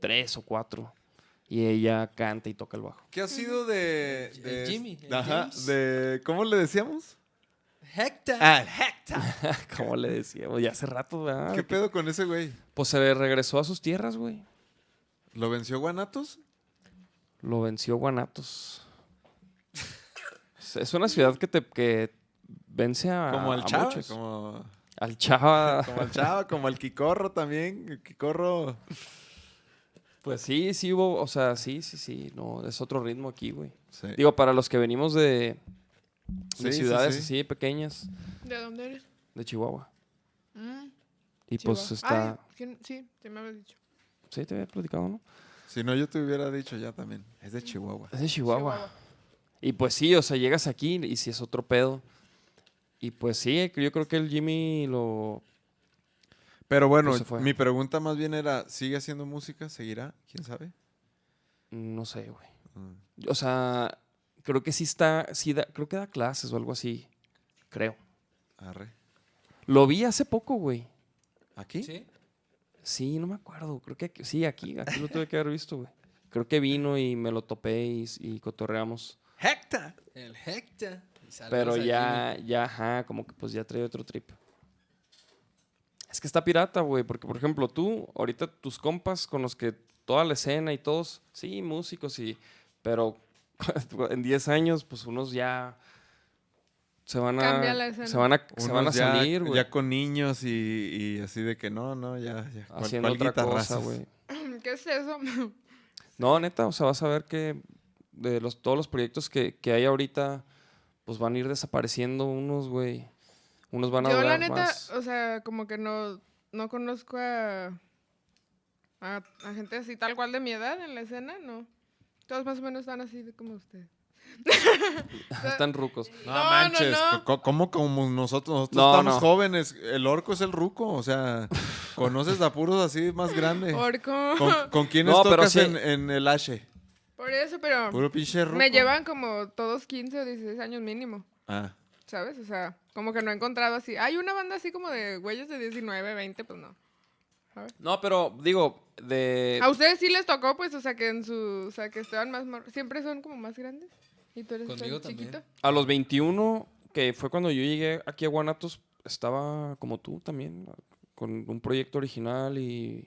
tres o cuatro? Y ella canta y toca el bajo. ¿Qué ha sido de, El de- Jimmy, el Ajá, James. de ¿cómo le decíamos? Hector. Ah, Hector. como le decíamos, ya hace rato, ¿verdad? ¿Qué pedo con ese güey? Pues se regresó a sus tierras, güey. ¿Lo venció Guanatos? Lo venció Guanatos. Es- es una ciudad que te que vence a, Como al a Chava, muchos. como, Al Chava. como al Chava, como al Quicorro también. El Quicorro. Pues sí, sí hubo, o sea, sí, sí, sí, no, es otro ritmo aquí, güey. Sí. Digo, para los que venimos de, de Sí, sí, ciudades sí. así pequeñas, ¿De dónde eres? de Chihuahua. Mm, Y Chihuahua. pues está. Sí, sí me habías dicho. sí, te había platicado, ¿no? Si no, yo te hubiera dicho ya también. Es de Chihuahua. Es de Chihuahua. Chihuahua. Y pues sí, o sea, llegas aquí y si es otro pedo. Y pues sí, yo creo que el Jimmy lo... Pero bueno, Pues mi pregunta más bien era, ¿sigue haciendo música? ¿Seguirá? ¿Quién sabe? No sé, güey. Mm. O sea, creo que sí está, sí da, creo que da clases o algo así. Creo. Arre. Lo vi hace poco, güey. ¿Aquí? ¿Sí? Sí, no me acuerdo. Creo que sí, aquí, aquí lo tuve que haber visto, güey. Creo que vino y me lo topé y, y cotorreamos. ¡Hector! El Hector. Saludos Pero ya, ya, ajá, como que pues ya trae otro trip. Es que está pirata, güey, porque por ejemplo tú, ahorita tus compas con los que toda la escena y todos, sí, músicos y, pero en 10 años, pues unos ya se van a, se van a, se van a salir, güey, Ya con niños y, y así de que no, no, ya. ya ¿cuál- haciendo cuál otra cosa, güey. ¿Qué es eso? No, neta, o sea, vas a ver que de los, todos los proyectos que, que hay ahorita, pues van a ir desapareciendo unos, güey. Unos van a Yo la neta, más. o sea, como que no, no conozco a, a, a gente así tal cual de mi edad en la escena, no. Todos más o menos están así de como usted. Están rucos. No, manches, no. ¿cómo como nosotros? Nosotros No, estamos no. jóvenes. El orco es el ruco, o sea, conoces a puros así más grandes. Orco. ¿Con, con quiénes No, pero tocas sí. en, en el H? Por eso, pero Puro pinche ruco. me llevan como todos 15 o 16 años mínimo, Ah, ¿sabes? O sea, como que no he encontrado así. Hay una banda así como de güeyes de 19, 20, pues no. No, pero digo, de... A ustedes sí les tocó, pues, o sea, que en su, o sea, que estaban más, mor- siempre son como más grandes. Y tú eres tan Conmigo también. chiquito. A los 21, que fue cuando yo llegué aquí a Guanatos, estaba como tú también, con un proyecto original y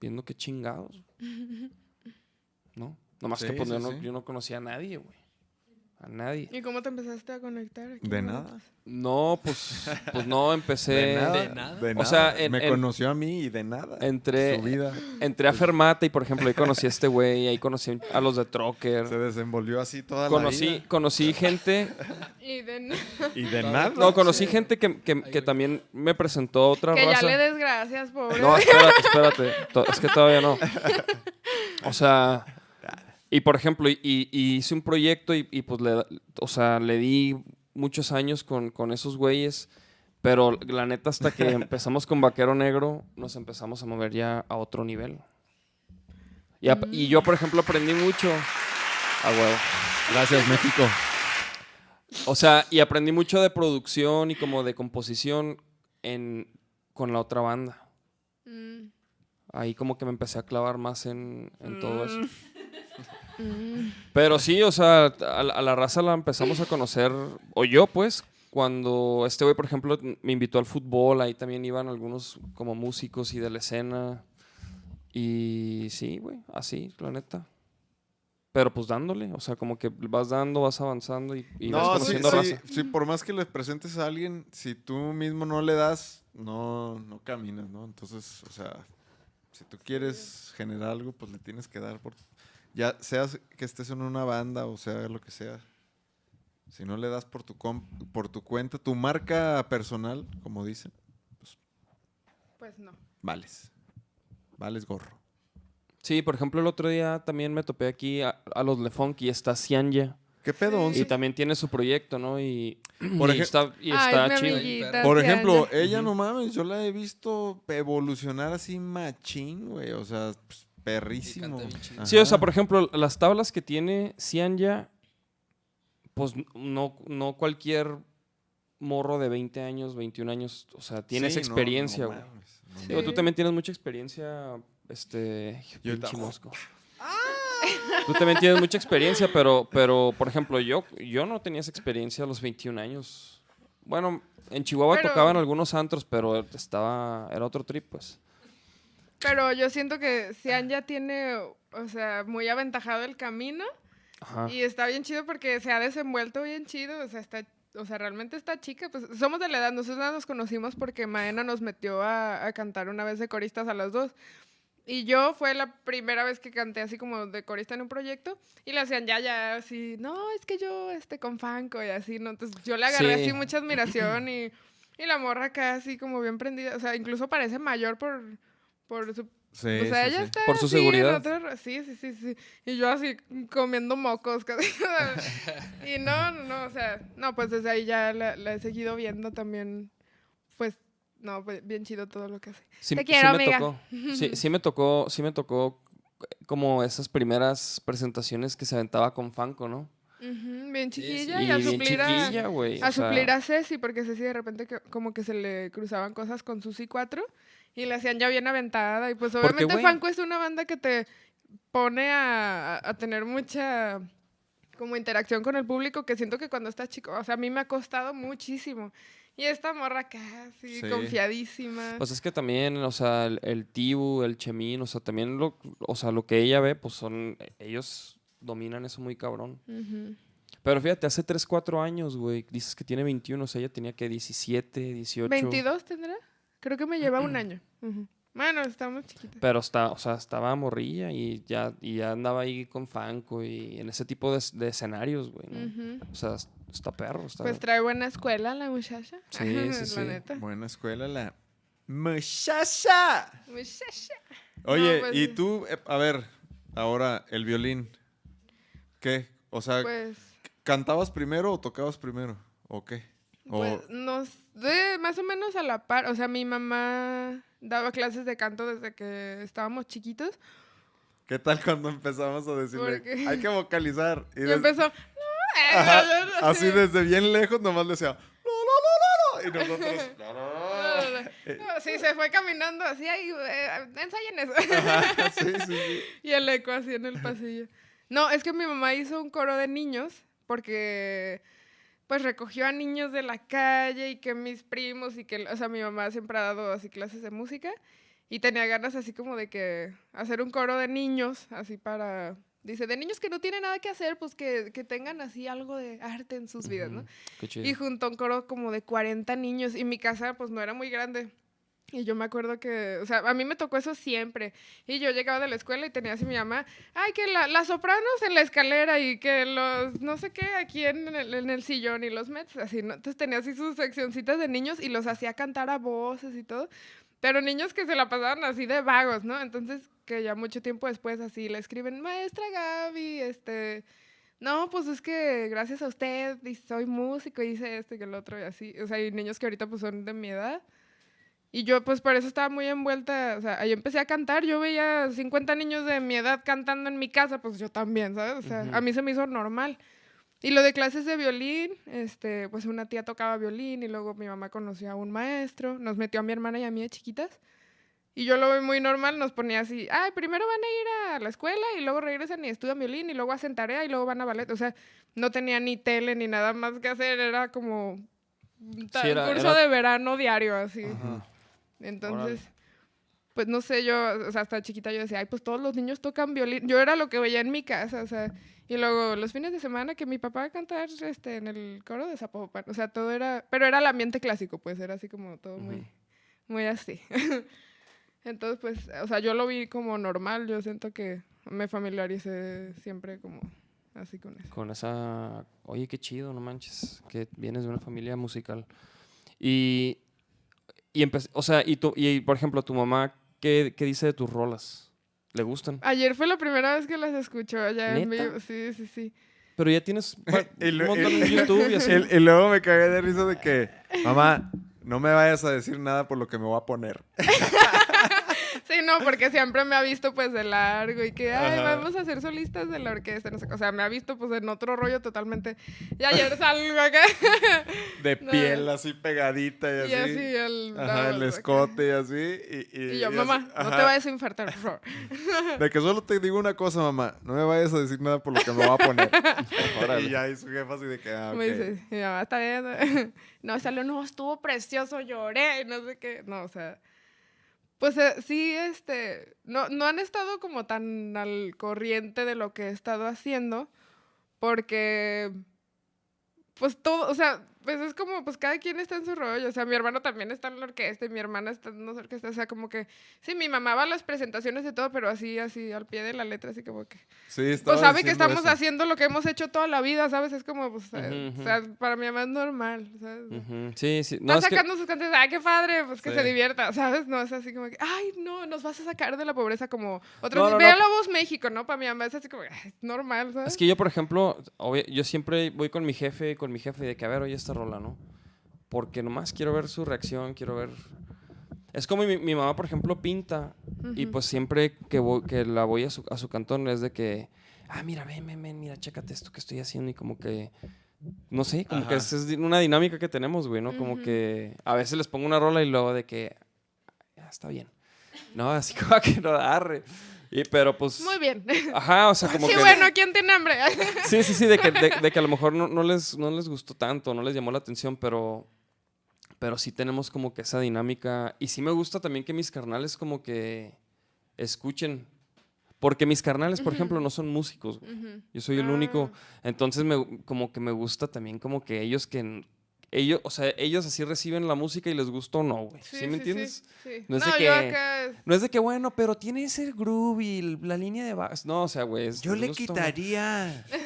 viendo qué chingados. ¿No? Nomás que Sí, pues, yo, no, sí. yo no conocía a nadie, güey. A nadie. ¿Y cómo te empezaste a conectar? aquí de nada. No, pues, pues no, empecé... De nada. ¿De nada? de O nada. sea, en- me en- conoció a mí y de nada. Entre, Su vida entré a Fermata y, por ejemplo, ahí conocí a este güey, ahí conocí a los de Trocker. se desenvolvió así toda Conocí, la vida. conocí gente Y de Y de nada. No, conocí gente que, que- que también me presentó otra que raza. ya le des gracias, pobre. No, espérate, espérate. Es que todavía no. O sea, y por ejemplo, y, hice un proyecto y, y, pues le, o sea, le di muchos años con, con esos güeyes, pero la neta hasta que empezamos con Vaquero Negro nos empezamos a mover ya a otro nivel. Y, yo, por ejemplo, aprendí mucho. A huevo. Gracias, México. O sea, y aprendí mucho de producción y como de composición en, con la otra banda. Mm, Ahí como que me empecé a clavar más en, en todo eso. mm. Pero sí, o sea, a, la- a la raza la empezamos a conocer, o yo pues, cuando este güey, por ejemplo, me invitó al fútbol, ahí también iban algunos como músicos y de la escena. Y sí, güey, así, la neta. Pero pues dándole, o sea, como que vas dando, vas avanzando y, y vas No, conociendo sí, raza. sí, por más que le presentes a alguien, si tú mismo no le das, no, no caminas, ¿no? Entonces, o sea, si tú quieres generar algo, pues le tienes que dar por... Ya seas que estés en una banda o sea lo que sea. Si no le das por tu, por tu cuenta, tu marca personal, como dicen, Pues no. vales. Vales gorro. Sí, por ejemplo, el otro día también me topé aquí a, a los Lefonky, está Cianya. ¿Qué pedo? Once? Y también tiene su proyecto, ¿no? Y, Por y está, y chido. amiguita. Por Cianya. ejemplo, ella no mames, yo la he visto evolucionar así machín, güey. O sea, pues, perrísimo. Sí, o sea, por ejemplo, las tablas que tiene Cianya, pues no, no cualquier morro de 20 años, 21 años, o sea, tienes Sí, experiencia, no güey. no Sí. Tú también tienes mucha experiencia, este, Yo pinche ta- mosco. Tú también tienes mucha experiencia, pero, pero por ejemplo, yo, yo no tenía esa experiencia a los 21 años. Bueno, en Chihuahua Pero- tocaban algunos antros, pero estaba, era otro trip, pues. Pero yo siento que Cian ya tiene, o sea, muy aventajado el camino. Ajá. Y está bien chido porque se ha desenvuelto bien chido. O sea, está, o sea, realmente está chica. Pues somos de la edad. Nosotros nos conocimos porque Maena nos metió a, a cantar una vez de coristas a las dos. Y yo fue la primera vez que canté así como de corista en un proyecto. Y le hacían ya, ya, así, no, es que yo, este, con Fanco y así, ¿no? Entonces yo le agarré Sí. así mucha admiración y, y la morra acá así como bien prendida. O sea, incluso parece mayor por, por su Sí, o sea, sí, ella sí. está Por su así seguridad. otra sí, sí, sí, sí. Y yo así comiendo mocos. casi. y no, no, o sea, no, pues desde ahí ya la, la he seguido viendo también. Pues, no, pues, bien chido todo lo que hace. Sí, Te sí quiero, me amiga. tocó. Sí, sí me tocó, sí me tocó eh, como esas primeras presentaciones que se aventaba con Fanco, ¿no? Ujú, bien Sí, sí. chiquilla Y y, a bien suplir a, güey. a o sea, suplir a Ceci, porque Ceci de repente que- como que se le cruzaban cosas con Susi 4 y la hacían ya bien aventada. Y pues obviamente Fanco es una banda que te pone a, a- tener mucha como interacción con el público que siento que cuando estás chico, o sea, a mí me ha costado muchísimo. Y esta morra casi, Sí. confiadísima. Pues es que también, o sea, el, el Tibu, el Chemín, o sea, también lo, o sea, lo que ella ve, pues son, ellos dominan eso muy cabrón. Pero fíjate, hace 3, 4 años, güey, dices que tiene 21, o sea, ella tenía que 17, 18. ¿22 tendrá? Creo que me lleva un año. Bueno, estamos chiquitas. Pero está, o sea, estaba morrilla y ya, y ya andaba ahí con Fanco y en ese tipo de, de escenarios, güey, ¿no? O sea, es- está perro, está... Pues trae buena escuela la muchacha. Sí, sí, la sí. neta. Buena escuela, la muchacha. Muchacha. Oye, pues y tú, eh, a ver, ahora el violín. ¿Qué? O sea, Pues, ¿cantabas primero o tocabas primero? ¿O qué? O- pues nos de más o menos a la par. O sea, mi mamá daba clases de canto desde que estábamos chiquitos. ¿Qué tal cuando empezamos a decirle, Porque- hay que vocalizar? Y Y des- empezó. "No, eh, Ajá, así sí". desde bien lejos nomás le decía, no, no, no, no. Y nosotros, no, no, no. No, sí, se fue caminando así, ahí, eh, ensayen eso. Ajá, sí, sí, sí. y el eco así en el pasillo. No, es que mi mamá hizo un coro de niños porque pues recogió a niños de la calle y que mis primos y que, o sea, mi mamá siempre ha dado así clases de música y tenía ganas así como de que hacer un coro de niños, así para, dice, de niños que no tienen nada que hacer, pues que, que tengan así algo de arte en sus vidas, ¿no? Qué chido. Y juntó un coro como de 40 niños y mi casa pues no era muy grande. Y yo me acuerdo que, o sea, a mí me tocó eso siempre. Y yo llegaba de la escuela y tenía así mi mamá, ay, que la- las sopranos en la escalera y que los, no sé qué, aquí en el, en el sillón y los mets, así, ¿no? Entonces tenía así sus seccioncitas de niños y los hacía cantar a voces y todo. Pero niños que se la pasaban así de vagos, ¿no? Entonces, que ya mucho tiempo después así le escriben, maestra Gaby, este... No, pues es que gracias a usted y soy músico y hice esto y que el otro y así. O sea, hay niños que ahorita pues son de mi edad. Y yo pues por eso estaba muy envuelta, o sea, ahí empecé a cantar, yo veía 50 niños de mi edad cantando en mi casa, pues yo también, ¿sabes? O sea, Ujú. a mí se me hizo normal. Y lo de clases de violín, este, pues una tía tocaba violín y luego mi mamá conocía a un maestro, nos metió a mi hermana y a mí de chiquitas. Y yo lo vi muy normal, nos ponía así, ay, primero van a ir a la escuela y luego regresan y estudian violín y luego hacen tarea y luego van a ballet. O sea, no tenía ni tele ni nada más que hacer, era como un Sí, era- curso era- de verano diario, así. Ajá. Entonces, pues no sé, yo, o sea, hasta chiquita yo decía, ay, pues todos los niños tocan violín. Yo era lo que veía en mi casa, o sea, y luego los fines de semana que mi papá cantar este, en el coro de Zapopan, o sea, todo era, pero era el ambiente clásico, pues era así como todo muy, Ujú. muy así. Entonces, pues, o sea, yo lo vi como normal, yo siento que me familiaricé siempre como así con eso. Con esa... Oye, qué chido, no manches, que vienes de una familia musical. Y... Y empe- o sea, y, tú, y por ejemplo, tu mamá, ¿qué, qué dice de tus rolas? ¿Le gustan? Ayer fue la primera vez que las escuchó allá en vivo, sí, sí, sí. Pero ya tienes Y un montón y- en YouTube y así. Y, y luego me cagué de risa de que, mamá, no me vayas a decir nada por lo que me voy a poner. No, porque siempre me ha visto pues de largo y que, ay, Ajá. vamos a ser solistas de la orquesta, no sé, qué. o sea, me ha visto pues en otro rollo totalmente. Y ayer salgo acá De No. piel así pegadita y así. y así el... Ajá, el acá. escote y así. Y, y- Y yo, y así, mamá, no te vayas a infartar, por favor. De que solo te digo una cosa, mamá. No me vayas a decir nada por lo que me voy a poner. y ya, y su jefa así de que, ah, ok. Me dice, mi mamá está bien. no, salió, no, estuvo precioso, lloré, no sé qué. No, o sea, pues eh, sí, este, no, no han estado como tan al corriente de lo que he estado haciendo, porque, pues todo, o sea, pues es como, pues cada quien está en su rollo. O sea, mi hermano también está en la orquesta y mi hermana está en la orquesta. O sea, como que, sí, mi mamá va a las presentaciones de todo, pero así, así, al pie de la letra, así como que. Sí, Pues sabe que estamos eso. haciendo lo que hemos hecho toda la vida, ¿sabes? Es como, pues, eh, Ujú, o sea, para mi mamá es normal, ¿sabes? Ujú, Sí, sí. No, Está es que- sacando sus canciones, ay, qué padre, pues que Sí. se divierta, ¿sabes? No es así como que, ay, no, nos vas a sacar de la pobreza como otros. No, no, Ve no. la voz México, ¿no? Para mi mamá es así como, "Ay, es normal, ¿sabes? Es que yo, por ejemplo, obvia- yo siempre voy con mi jefe, con mi jefe de que, a ver, oye esta rola, ¿no? Porque nomás quiero ver su reacción, quiero ver... Es como mi, mi mamá, por ejemplo, pinta y Ujú. pues siempre que, voy- que la voy a su, a su cantón es de que, ah, mira, ven, ven, ven, mira, chécate esto que estoy haciendo y como que, no sé, como que Ajá. es, es di- una dinámica que tenemos, güey, ¿no? Como Ujú. que a veces les pongo una rola y luego de que, ya está bien. No, así como que no arre. Y, pero pues... Muy bien. Ajá, o sea, como Sí, que... bueno, ¿quién tiene hambre? Sí, sí, sí, de que, de, de que a lo mejor no, no les, no les gustó tanto, no les llamó la atención, pero, pero sí tenemos como que esa dinámica. Y sí me gusta también que mis carnales como que escuchen. Porque mis carnales, por ejemplo, no son músicos. Yo soy el Ah. único. Entonces me, como que me gusta también como que ellos que... Ellos, o sea, ellos así reciben la música y les gusta o no, güey. ¿Sí, me entiendes? Sí, No No, es de yo que- acá... No es de que, bueno, pero tiene ese groove y la línea de bass. No, o sea, güey. Yo le no. quitaría. sí,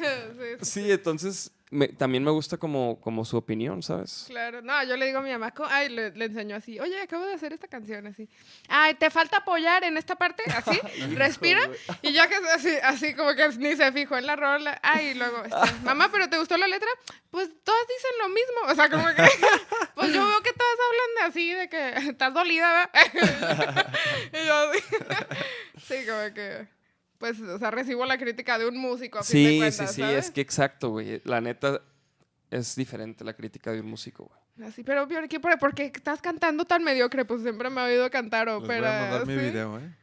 sí, Sí, entonces me- también me gusta como, como su opinión, ¿sabes? Claro, no, yo le digo a mi mamá, ay, le, le enseño así, oye, acabo de hacer esta canción así. Ay, te falta apoyar en esta parte, así, respira. Y ya que así, así como que ni se fijó en la rola. Ay, y luego, este, mamá, ¿pero te gustó la letra? Pues todas dicen lo mismo. O sea, como que, pues yo veo que todas hablan así, de que estás dolida, ¿verdad? y yo así, sí, como que, pues, o sea, recibo la crítica de un músico a fin de Sí, cuentas, sí, sí, ¿sabes? es que exacto, güey. La neta es diferente la crítica de un músico, güey. Así, pero ¿por qué, por, por qué estás cantando tan mediocre? Pues siempre me he oído cantar ópera. voy a mandar mi ¿sí? video, ¿eh?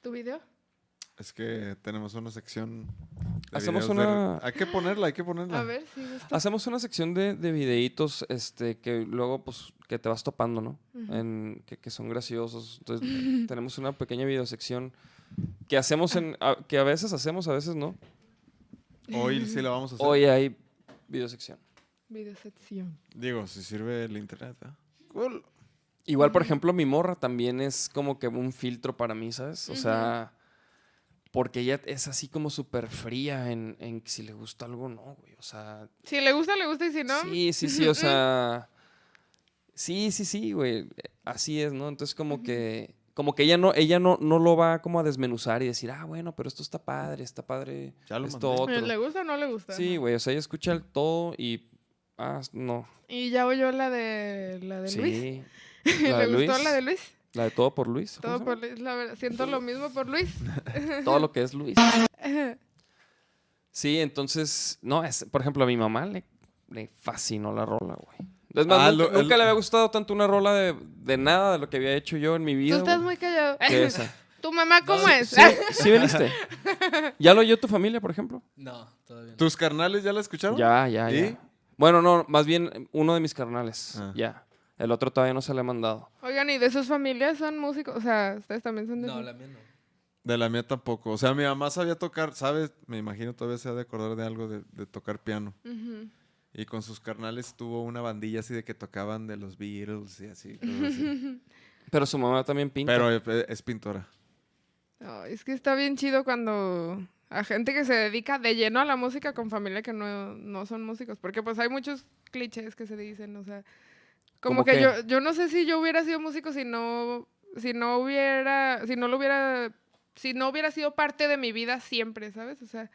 ¿Tu video? Es que tenemos una sección. de Hacemos videos de- una- Hay que ponerla, hay que ponerla. A ver, sí, gusta. Hacemos una sección de, de videitos este, que luego, pues, que te vas topando, ¿no? En, que, que son graciosos. Entonces, tenemos una pequeña videosección que hacemos en... a- que a veces hacemos, a veces no. Hoy sí la vamos a hacer. Hoy hay videosección. Videosección. Digo, si sirve el internet, ¿eh? Cool. Igual, por ejemplo, mi morra también es como que un filtro para mí, ¿sabes? O sea, porque ella es así como súper fría en, en si le gusta algo o no, güey. O sea, Si le gusta, le gusta y si no. sí, sí, sí, o sea, sí, sí, sí, güey. Así es, ¿no? Entonces como que, como que ella no, ella no, no lo va como a desmenuzar y decir, ah, bueno, pero esto está padre, está padre, Ya lo esto mandé. otro. ¿Le gusta o no le gusta? Sí, güey, o sea, ella escucha el todo y, ah, no, Y ya oyó la de, la de Luis. sí. ¿Le La de Luis, gustó la de Luis? la de todo por Luis. ¿cómo Todo por? Luis, la verdad. Siento lo mismo por Luis. todo lo que es Luis. Sí, entonces, no, es, por ejemplo, a mi mamá le, le fascinó la rola, güey. Es más, Ah, nunca, lo- el- nunca le había gustado tanto una rola de, de nada de lo que había hecho yo en mi Tú vida. estás güey, muy callado. esa. ¿Tu mamá cómo es? Sí, sí viniste. ¿Ya lo oyó tu familia, por ejemplo? No, todavía no. ¿Tus carnales ya la escucharon? Ya, ya, ¿Y? ya. Bueno, no, más bien uno de mis carnales. Ah. Ya. El otro todavía no se le ha mandado. Oigan, ¿y de sus familias son músicos? O sea, ¿ustedes también son de No, la mía no. De la mía tampoco. O sea, mi mamá sabía tocar, ¿sabes? Me imagino todavía se ha de acordar de algo de, de tocar piano. Y con sus carnales tuvo una bandilla así de que tocaban de los Beatles y así. Pero su mamá también pinta. Pero eh, es pintora. Ay, es que está bien chido cuando a gente que se dedica de lleno a la música con familia que no, no son músicos. Porque pues hay muchos clichés que se dicen, o sea. Como ¿Cómo que qué? yo, yo no sé si yo hubiera sido músico si no, si no hubiera, si no lo hubiera, si no hubiera sido parte de mi vida siempre, ¿sabes? O sea,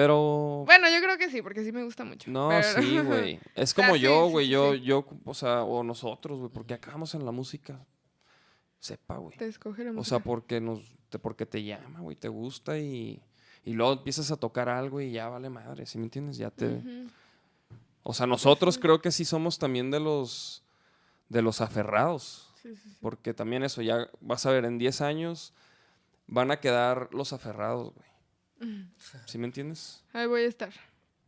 Pero. bueno, yo creo que sí, porque sí me gusta mucho. No, pero- sí, güey. Es como yo, güey. sí, yo, sí. yo, o sea, o nosotros, güey. Porque acabamos en la música. Sepa, güey. Te escoge la O música. sea, porque nos, te- porque te llama, güey, te gusta y, y luego empiezas a tocar algo y ya vale madre, ¿sí me entiendes? Ya te, Ujú. o sea, nosotros creo que sí somos también de los, de los aferrados, Sí, sí, sí. porque también eso, ya vas a ver, en 10 años van a quedar los aferrados, güey. ¿Sí me entiendes? Ahí voy a estar.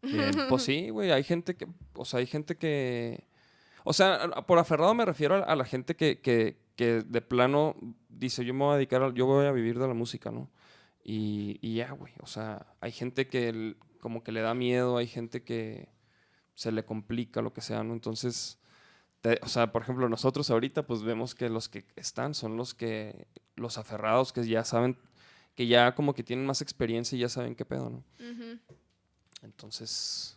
Pues sí, güey, hay gente que, o sea, hay gente que, o sea, por aferrado me refiero a, a la gente que, que, que de plano dice, yo me voy a dedicar, a- yo voy a vivir de la música, ¿no? Y, y ya, güey, o sea, hay gente que el- como que le da miedo, hay gente que se le complica, lo que sea, ¿no? Entonces, te- o sea, por ejemplo, nosotros ahorita pues vemos que los que están son los que, los aferrados que ya saben, que ya como que tienen más experiencia y ya saben qué pedo, ¿no? Entonces,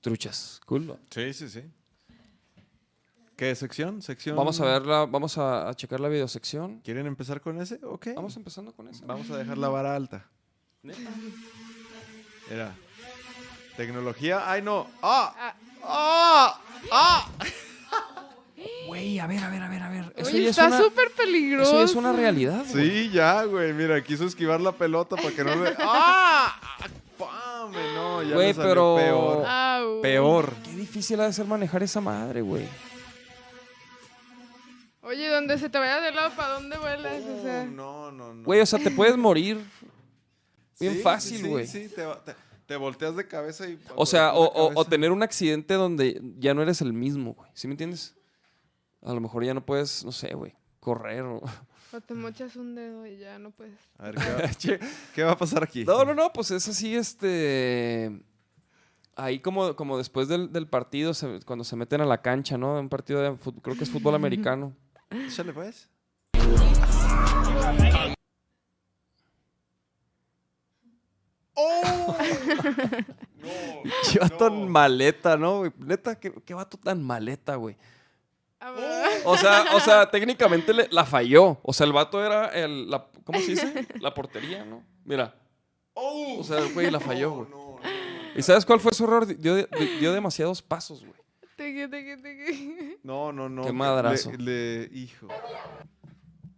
truchas, cool. Sí, sí, sí. ¿Qué sección? Sección. Vamos a verla, vamos a, a checar la videosección. ¿Quieren empezar con ese? Ok. Vamos empezando con eso. Vamos a dejar la vara alta. Mira. Tecnología. ¡Ay, no! ¡Ah! ¡Ah! ¡Ah! Güey, a ver, a ver, a ver, a ver. Eso Oye, ya es está súper peligroso. eso ya es una realidad. güey. Sí, ya, güey. Mira, quiso esquivar la pelota para que no le. ¡Ah! ¡Pame! No, ya Güey, salió pero- peor. Au. Peor. Qué difícil ha de ser manejar esa madre, güey. Oye, donde se te vaya de lado, ¿para dónde vuelas? O sea, No, no, no. Güey, o sea, te puedes morir bien Sí, sí, fácil, sí, güey. Sí, te, va- te- te volteas de cabeza y... O sea, o, o- tener un accidente donde ya no eres el mismo, güey. ¿Sí me entiendes? A lo mejor ya no puedes, no sé, güey, correr o... o te mochas un dedo y ya no puedes. A ver, ¿qué va, qué va a pasar aquí? No, no, no, pues es así, este... Ahí como, como después del, del partido, se- cuando se meten a la cancha, ¿no? Un partido de fut- creo que es fútbol americano. Échale, pues. Qué vato tan maleta, ¿no? güey? Neta, qué, qué vato tan maleta, güey. Ah, ¿verdad? O sea, o sea, técnicamente le- la falló. O sea, el vato era el... La, ¿Cómo se dice? La portería, ¿no? Mira. O sea, el güey la falló, güey. ¿Y sabes cuál fue su error? Dio, dio- dio demasiados pasos, güey. No, no, no. Qué madrazo. Le, le- hijo.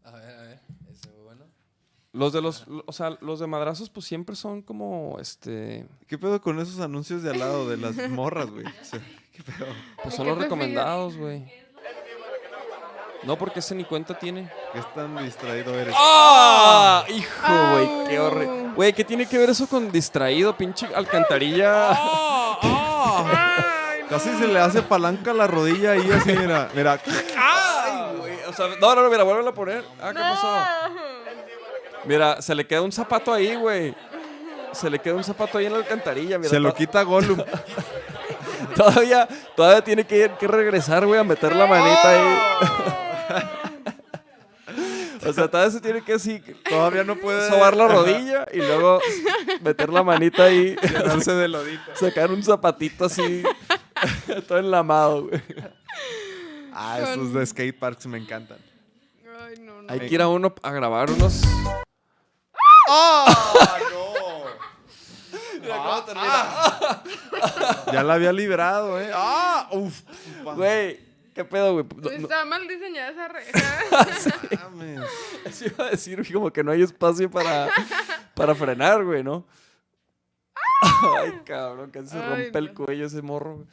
A ver, a ver. Ese fue bueno. Los de los... O sea, los de madrazos pues siempre son como, este... ¿Qué pedo con esos anuncios de al lado de las morras, güey? O sea, ¿Qué pedo? Pues ¿Y son los recomendados, güey. No, porque ese ni cuenta tiene. ¿Qué tan distraído eres? ¡Ah! Hijo, güey, qué horrible. Güey, ¿qué tiene que ver eso con distraído, pinche alcantarilla? Ay, no. Casi se le hace palanca a la rodilla ahí así, mira. Mira. ¡Ay, güey! O sea, no, no, no, mira, vuelve a poner. Ah, ¿qué pasó? Mira, se le queda un zapato ahí, güey. Se le queda un zapato ahí en la alcantarilla, mira. Se lo quita Gollum. Todavía, todavía tiene que, que regresar, güey, a meter la manita ahí. O sea, todavía se tiene que así Todavía no puede sobar la rodilla y luego meter la manita ahí. llenarse de lodito. Sacar un zapatito así, todo enlamado, güey. Ah, esos de skate parks me encantan. Ay, no, no. Hay que ir a uno a grabar unos. ¡Ah, Ya la había librado, ¿eh? ¡Ah! ¡Uf! Güey, ¿qué pedo, güey? No- no- Está mal diseñada esa reja. Mames. Eso iba a decir como que no hay espacio para, para frenar, güey, ¿no? Ay, cabrón, casi se Ay, rompe el cuello ese morro. güey.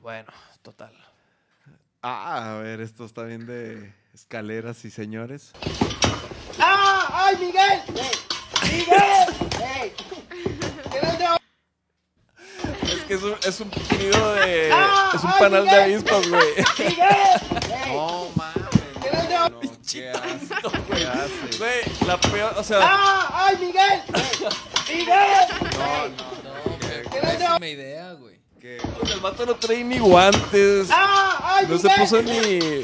Bueno, total. Ah, a ver, esto está bien de escaleras y señores. Es que es un, es un nido de. es un panal de avispas, güey. No mames. No, ¿Qué hace? Güey, la peor, o sea. No, qué pésima idea, güey. Pues, el vato no trae ni guantes. no se puso ni, ni,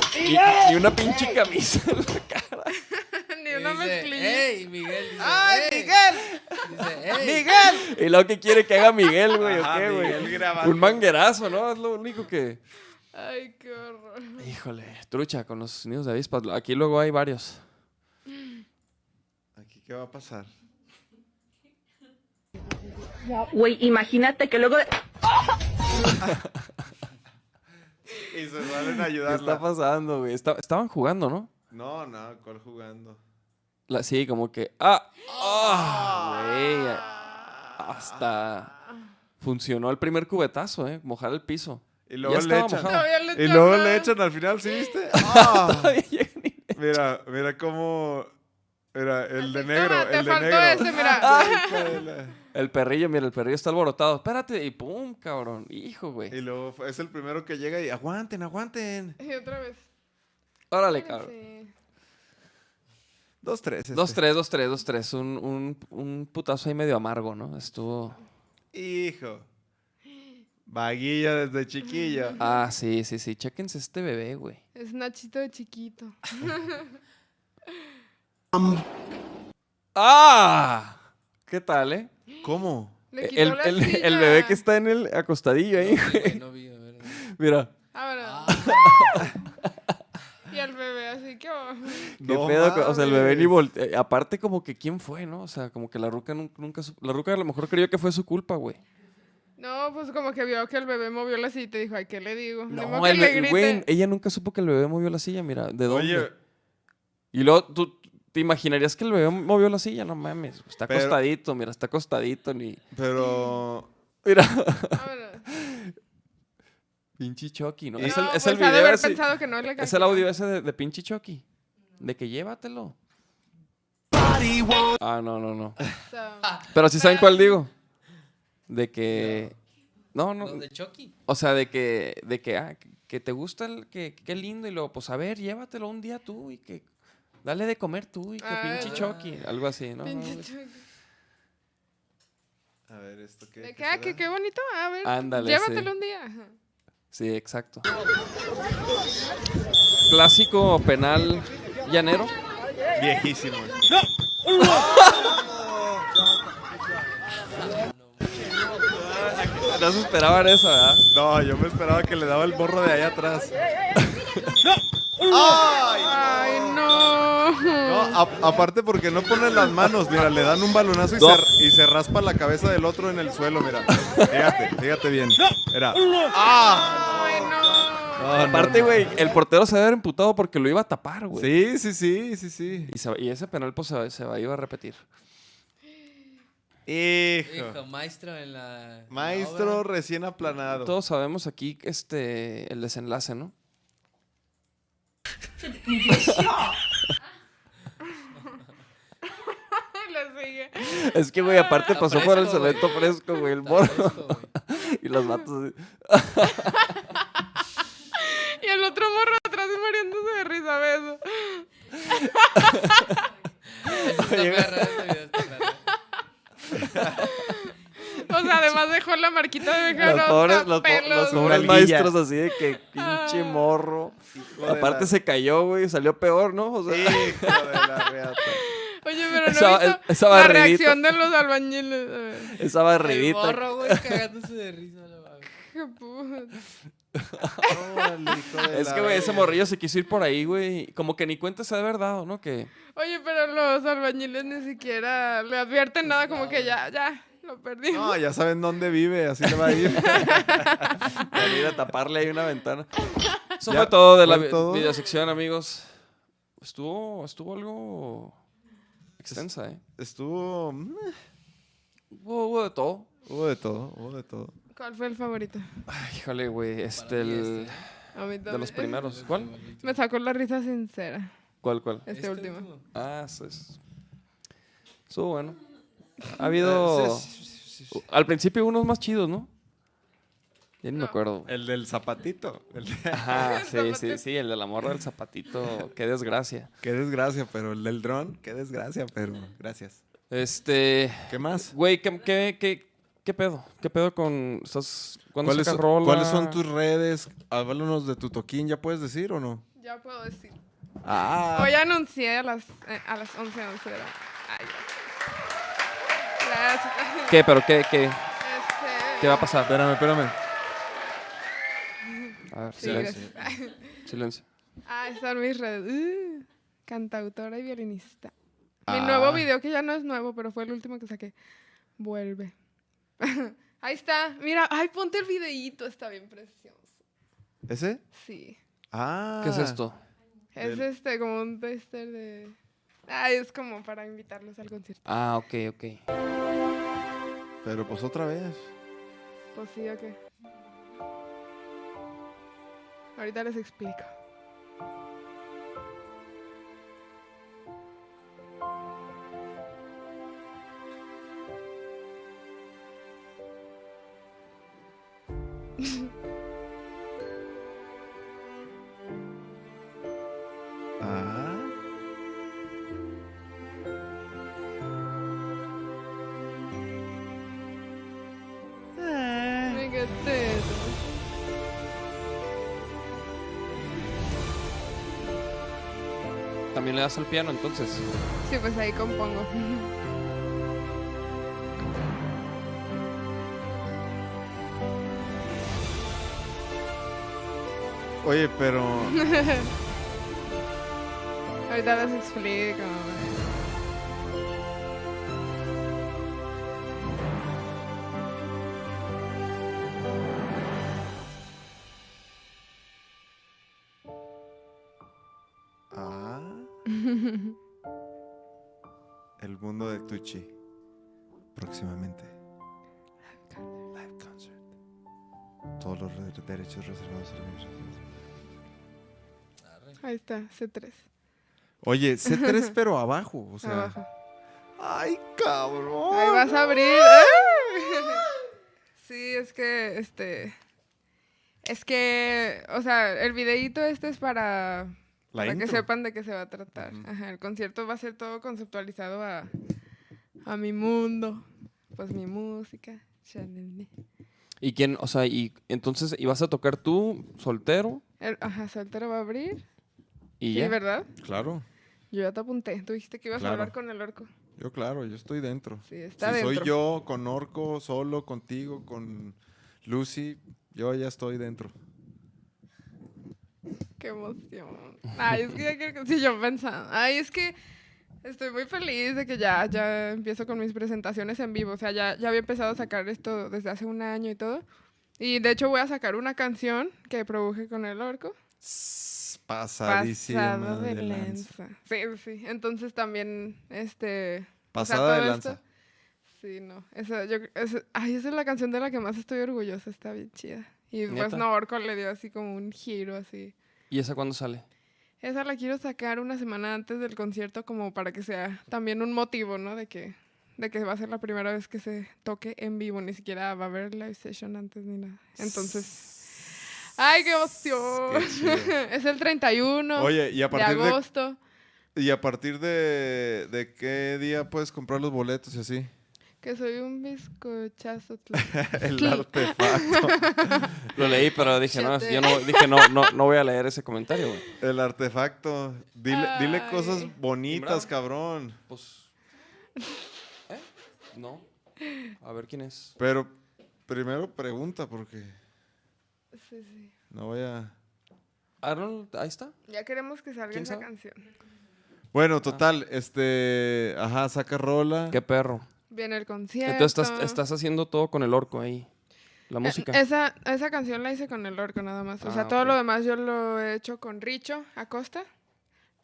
ni una pinche camisa en la cara. Ni una mezclilla. ¡Ey, Miguel! Dice, ¡Ay. Miguel! Dice, ¡Ey! ¡Miguel! Y luego que quiere que haga Miguel, güey, o Ajá, qué, Miguel güey. grabando. Un manguerazo, ¿no? Es lo único que. Ay, qué horror. Híjole, trucha con los nidos de avispas. Aquí luego hay varios. ¿Aquí qué va a pasar? Güey, imagínate que luego... Y se salen a ¿Qué está pasando, güey? Esta- estaban jugando, ¿no? No, no, ¿cuál jugando? La- sí, como que. ¡Ah! ¡Ah! Güey. Hasta. Funcionó el primer cubetazo, ¿eh? Mojar el piso. Y luego le echan. le Y luego le echan al final, ¿sí viste? ¡Ah! Mira, mira cómo. Mira, el de negro, te el de faltó negro. este, mira. El perrillo, mira, el perrillo está alborotado. Espérate, y pum, cabrón. Hijo, güey. Y luego es el primero que llega y aguanten, aguanten. Y otra vez. Órale, cabrón. Sí. Dos, tres. este. Dos, tres, dos, tres, dos, tres. Un, un, un putazo ahí medio amargo, ¿no? Estuvo. Hijo. Vaguilla desde chiquillo. Ah, sí, sí, sí. Chéquense este bebé, güey. Es Nachito de chiquito. ¡Ah! ¿Qué tal, eh? ¿Cómo? Le quitó El, la el- silla. el bebé que está en el acostadillo ahí, güey. no vi, a ver. Mira. Ah, bueno. Bebé así que... oh. ¿Qué No pedo? O sea, el bebé ni voltea. Aparte, como que quién fue, ¿no? O sea, como que la ruca nun- nunca. sup- La ruca a lo mejor creyó que fue su culpa, güey. No, pues como que vio que el bebé movió la silla y te dijo, ay, ¿qué le digo? No, que el le güey, ella nunca supo que el bebé movió la silla, mira, ¿de dónde? Oye, Y luego tú te imaginarías que el bebé movió la silla, no mames, está Pero- acostadito, mira, está acostadito, ni... pero. Mira. Pinche Chucky, ¿no? Es el, es pues el video haber ese. pensado que no le Es el audio ese de, de pinche Chucky. De que llévatelo. Ah, no, no, no. So, Pero sí saben cuál digo. De que. No, no. De Chucky. O sea, de que, de que, ah, que- que te gusta el, que, qué lindo, y luego, pues a ver, llévatelo un día tú y que dale de comer tú y que Ah, pinche. Chucky, algo así, ¿no? pinche No, Chucky. A ver, ¿esto qué? De qué que, ah, que qué bonito. A ver, Ándale, llévatelo sí. un día. Sí, exacto. Clásico penal llanero. Viejísimo. esto. No se esperaban eso, ¿verdad? No, yo me esperaba que le daba el morro de allá atrás. Ay, no. No, a- aparte porque no ponen las manos, mira, le dan un balonazo y, No. se, y se raspa la cabeza del otro en el suelo, mira. Fíjate, fíjate bien. Era. ¡Ah! Ay, no. No, no, Aparte, no. güey, el portero se debe haber emputado porque lo iba a tapar, güey. Sí, sí, sí, sí, sí. Y, se- y ese penal, pues, se, va- se va- iba a repetir. Hijo. Hijo, maestro en la. en la Maestro obra. recién aplanado. Todos sabemos aquí este, el desenlace, ¿no? Es que, güey, aparte Está pasó por el cemento fresco, güey, el morro. Y los vatos así. Y el otro morro atrás muriéndose de risa, beso. Eso está perro, ese video está perro. O sea, además dejó la marquita de Los dejar pobres, los, pelos. los pobres maestros así de que pinche Ah. morro. Hijo Aparte la- se cayó, güey, salió peor, ¿no? O sea, Hijo de la reata. Oye, pero no Esa- he visto esa la barridita. reacción de los albañiles. Esa El barridita. morro, güey, cagándose de risa. qué puto. Es que, güey, ese morrillo se quiso ir por ahí, güey. Como que ni cuenta se ha de haber dado, ¿no? Que Oye, pero los albañiles ni siquiera le advierten nada, como que ya, ya, lo perdimos. No, ya saben dónde vive, así le va a ir. para ir a taparle ahí una ventana. Eso Ya, fue todo de la videosección, amigos. Estuvo, estuvo algo extensa, ¿eh? Estuvo. mm, Hubo, hubo de todo. Hubo de todo, hubo de todo. ¿Cuál fue el favorito? Ay, híjole, güey. Este, el, A mí de los primeros. ¿Cuál? Me sacó la risa sincera, ¿Cuál, cuál? este, último. Ah, eso es. Estuvo bueno. Ha habido. Ah, sí, sí, sí, sí. Al principio unos más chidos, ¿no? Ya ni me No. acuerdo. güey. El del zapatito. El de- Ajá, sí, sí, zapatito. sí, el de la morra del zapatito. Qué desgracia. Qué desgracia, pero el del dron, qué desgracia, pero gracias. Este. ¿Qué más? Güey, ¿qué, qué, qué, qué pedo? ¿Qué pedo con. ¿Estás. ¿Cuándo ¿Cuáles, sacas son- rola? ¿Cuáles son tus redes? Háblanos de tu toquín, ¿ya puedes decir o no? Ya puedo decir. Ah, Hoy anuncié a las, eh, a las 11, 11 de la... Ay, Gracias. ¿Qué, pero qué, qué? Este... ¿Qué va a pasar? espérame, espérame. A ver, Sí, silencio. Silencio. Ah, están mis redes. Uh, cantautora y violinista. Mi Ah. nuevo video, que ya no es nuevo, pero fue el último que saqué. Vuelve. Ahí está. Mira, ay, ponte el videíto. Está bien precioso. ¿Ese? Sí. Ah. ¿Qué es esto? Es Del- este, como un tester de... Ay, es como para invitarlos al concierto. Ah, ok, ok. Pero pues otra vez. Pues sí, ¿o qué? Ahorita les explico. Das al piano, entonces. Sí, pues ahí compongo. Oye, pero. Ahorita les explico. Ahí está, C3. Oye, C3 pero abajo, o sea. abajo. Ay, cabrón. Ahí vas a abrir. ¡Ah! Sí, es que, este... Es que, o sea, el videíto este es para, La para que sepan de qué se va a tratar. Ajá, el concierto va a ser todo conceptualizado a, a mi mundo, pues mi música. ¿Y quién, o sea, y entonces, ¿y vas a tocar tú, soltero? El- ajá, soltero va a abrir. Y Sí, ya. ¿verdad? Claro, Yo ya te apunté. Tú dijiste que ibas Claro. a hablar con el orco. yo claro, yo estoy dentro. Sí, está si dentro. soy yo con Orco, solo, contigo, con Lucy, yo ya estoy dentro. Qué emoción. Ay, es que ya quiero que... Sí, yo pensando. Ay, es que estoy muy feliz de que ya, ya empiezo con mis presentaciones en vivo. O sea, ya, ya había empezado a sacar esto desde hace un año y todo. Y de hecho voy a sacar una canción que produje con el orco. Pasadísima Pasado de de lanza. lanza. Sí, sí. Entonces también, este... o sea, Pasada de lanza. esto- Sí, no. Esa, yo, esa, ay, esa es la canción de la que más estoy orgullosa. Está bien chida. Y pues ¿Neta? no, Orco le dio así como un giro así. ¿Y esa cuándo sale? Esa la quiero sacar una semana antes del concierto como para que sea también un motivo, ¿no? De que, de que va a ser la primera vez que se toque en vivo, ni siquiera va a haber live session antes ni nada. Entonces, ¡ay, qué emoción! Qué es el 31 Oye, y a de partir de, agosto. y a partir de, de qué día puedes comprar los boletos y así? Que soy un bizcochazo. El artefacto. Lo leí, pero dije, no, yo no, dije, no, no, no voy a leer ese comentario, güey. El artefacto. Dile, dile cosas bonitas, cabrón. Pues. ¿Eh? No. A ver quién es. Pero primero pregunta porque Sí, sí. no vaya. Arnold, ahí está. Ya queremos que salga ¿Quién esa sabe? canción. Bueno, total, este, ajá, saca rola. Qué perro. Viene el concierto. Entonces estás, estás haciendo todo con el orco ahí. La Eh, música. Esa, esa canción la hice con el orco nada más. O sea, Ah, todo ok. lo demás yo lo he hecho con Richo Acosta.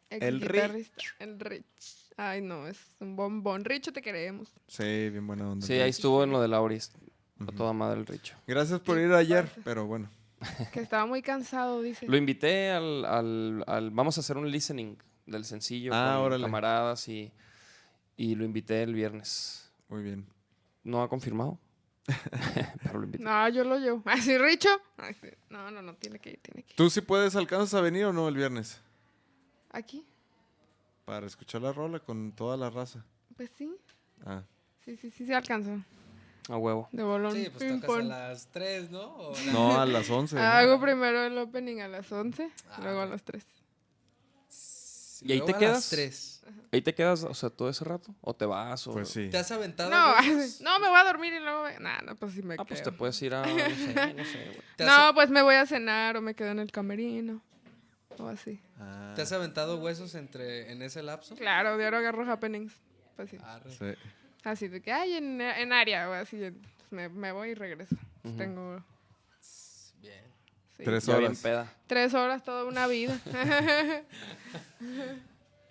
ex El guitarrista. El Rich. Ay, no, es un bombón. Richo, te queremos. Sí, bien buena onda. Sí, ahí estuvo en lo de Lauris. A Ujú. toda madre el Richo. Gracias por ir ayer, pero bueno. Que estaba muy cansado, dice. Lo invité al, al, al- Vamos a hacer un listening del sencillo Ah, con órale. camaradas y, y lo invité el viernes. Muy bien. No ha confirmado. pero lo invité. No, yo lo llevo. Así, Richo. Ay, sí. No, no, no, tiene que ir, tiene que ir. ¿Tú sí puedes, alcanzas a venir o no el viernes? ¿Aquí? Para escuchar la rola con toda la raza. Pues sí. Ah, Sí, sí, sí, se alcanzó. A huevo. De bolón. Sí, pues tocas a las 3, ¿no? O la- no, a las 11. ¿no? Hago primero el opening a las 11, Ah, luego a las 3. ¿Y ahí te a quedas? las 3. ¿Ahí te quedas, o sea, todo ese rato? ¿O te vas? O... Pues sí. ¿Te has aventado? No, no, me voy a dormir y luego... Nah, no, pues sí me Ah, pues te quedo. puedes ir a. No sé, no sé, güey. ¿Te has, No, pues me voy a cenar o me quedo en el camerino. O así. Ah, ¿Te has aventado huesos entre, en ese lapso? Claro, diario agarro happenings. Pues sí. Arre. sí. Así de que, ay, en, en área o así. pues me, me voy y regreso. Pues Ujú. Tengo Bien. sí, Tres Ya bien horas. peda. tres horas, toda una vida.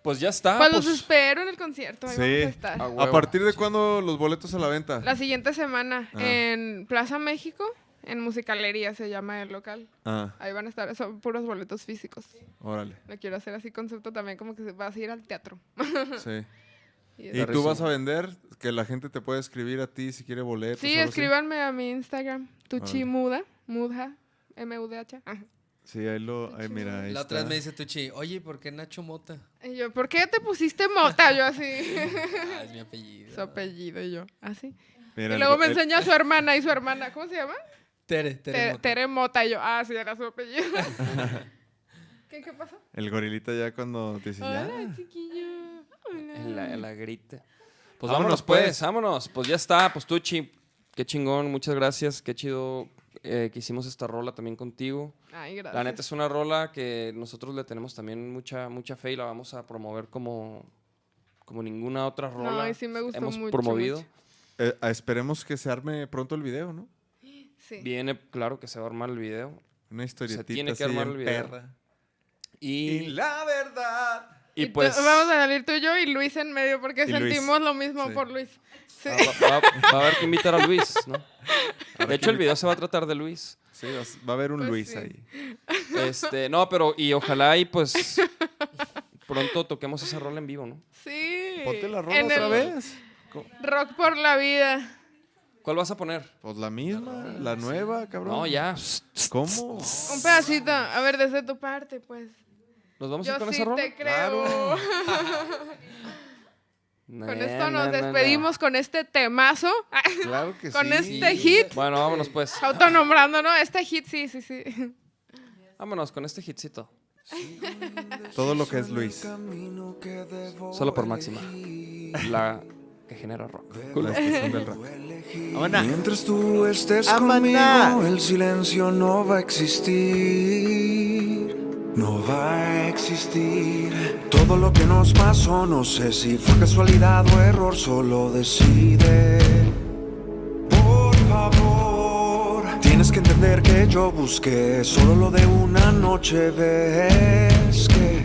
Pues ya está. pues pues, los espero en el concierto. Ahí Sí. vamos a estar. a ¿A partir de cuándo los boletos a la venta? La siguiente semana Ah. en Plaza México, en Musicalería se llama el local. Ah, Ahí van a estar, son puros boletos físicos. órale. Lo quiero hacer así concepto también, como que vas a ir al teatro. Sí. Y ¿Y es- tú vas a vender? Que la gente te puede escribir a ti si quiere boletos. Sí, así? escríbanme a mi Instagram, Tuchi. Muda, Mudha, M-U-D-H. Ajá. Sí, ahí lo. Ahí, mira, ahí La otra vez me dice Tuchi, oye, ¿y ¿por qué Nacho Mota? Y yo, ¿por qué te pusiste mota? Yo así. Ah, es mi apellido. su apellido y yo, así. Mira, y luego me el- enseña a su hermana y su hermana, ¿cómo se llama? Tere, Tere Te- Mota. Tere Mota y yo, ah, sí, era su apellido. ¿Qué, ¿Qué pasó? El gorilita ya cuando te dice ya. Hola, chiquillo. En la, en la grita. Pues Vámonos, vámonos, pues, pues. vámonos. Pues ya está, pues Tuchi. Qué chingón, muchas gracias. Qué chido eh, que hicimos esta rola también contigo. Ay, gracias. La neta es una rola que nosotros le tenemos también mucha, mucha fe y la vamos a promover como, como ninguna otra rola. No, y sí me gustó hemos mucho, promovido. mucho. Eh, ah, esperemos que se arme pronto el video, ¿no? Sí. Viene, claro que se va a armar el video. Una historietita tiene que así armar el video. perra. Y, la verdad. Y pues. Vamos a salir tú y yo y Luis en medio porque Luis. sentimos lo mismo Sí. por Luis. Sí. ah, va, va- va a haber que invitar a Luis, ¿no? De hecho, el video se va a tratar de Luis. Sí, va a haber un Pues Luis sí. ahí. Este, no, pero y ojalá y pues pronto toquemos esa rola en vivo, ¿no? Sí. Ponte la rola otra el vez. Rock por la vida. ¿Cuál vas a poner? Pues la misma, la nueva, cabrón. No, ya. ¿Cómo? Un pedacito. A ver, desde tu parte, pues. ¿Nos vamos a ir con sí esa rola? te creo. Con esto nos despedimos con este temazo. Claro que con sí. este hit. Bueno, vámonos pues. Autonombrando, ¿no? Este hit, sí, sí, sí. Vámonos con este hitcito. Todo lo que es Luis. Solo por máxima. La que genera rock. La estación del rock. Mientras tú estés conmigo, el silencio no va a existir. No va a existir. Todo lo que nos pasó, no sé si fue casualidad o error, solo decide. Por favor, tienes que entender que yo busqué solo lo de una noche. Ves que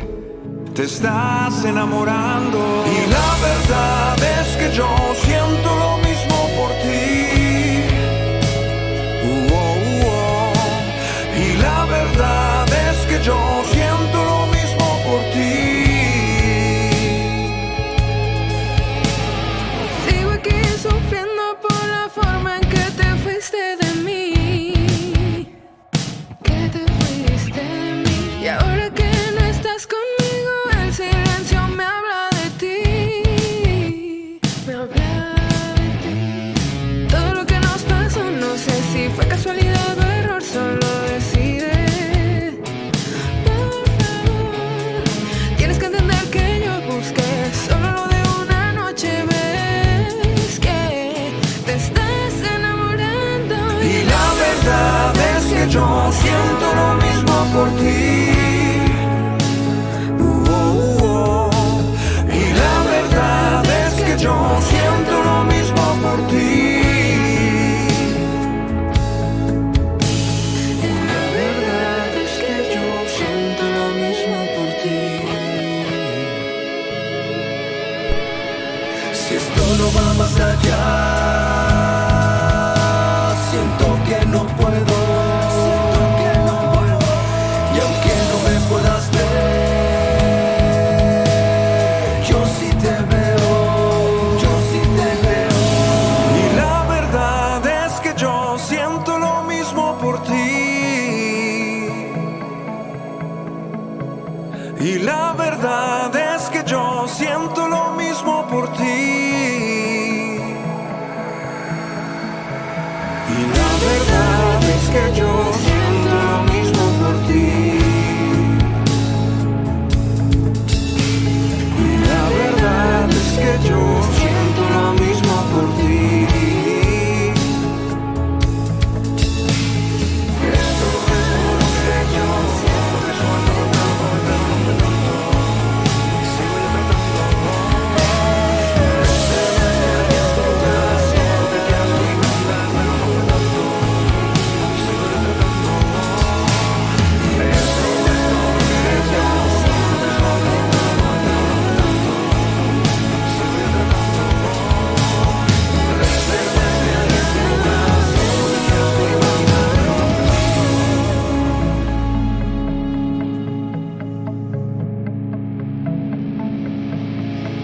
te estás enamorando. Y la verdad es que yo siento lo mismo por ti. Uh, oh, uh, oh. Y la verdad es que yo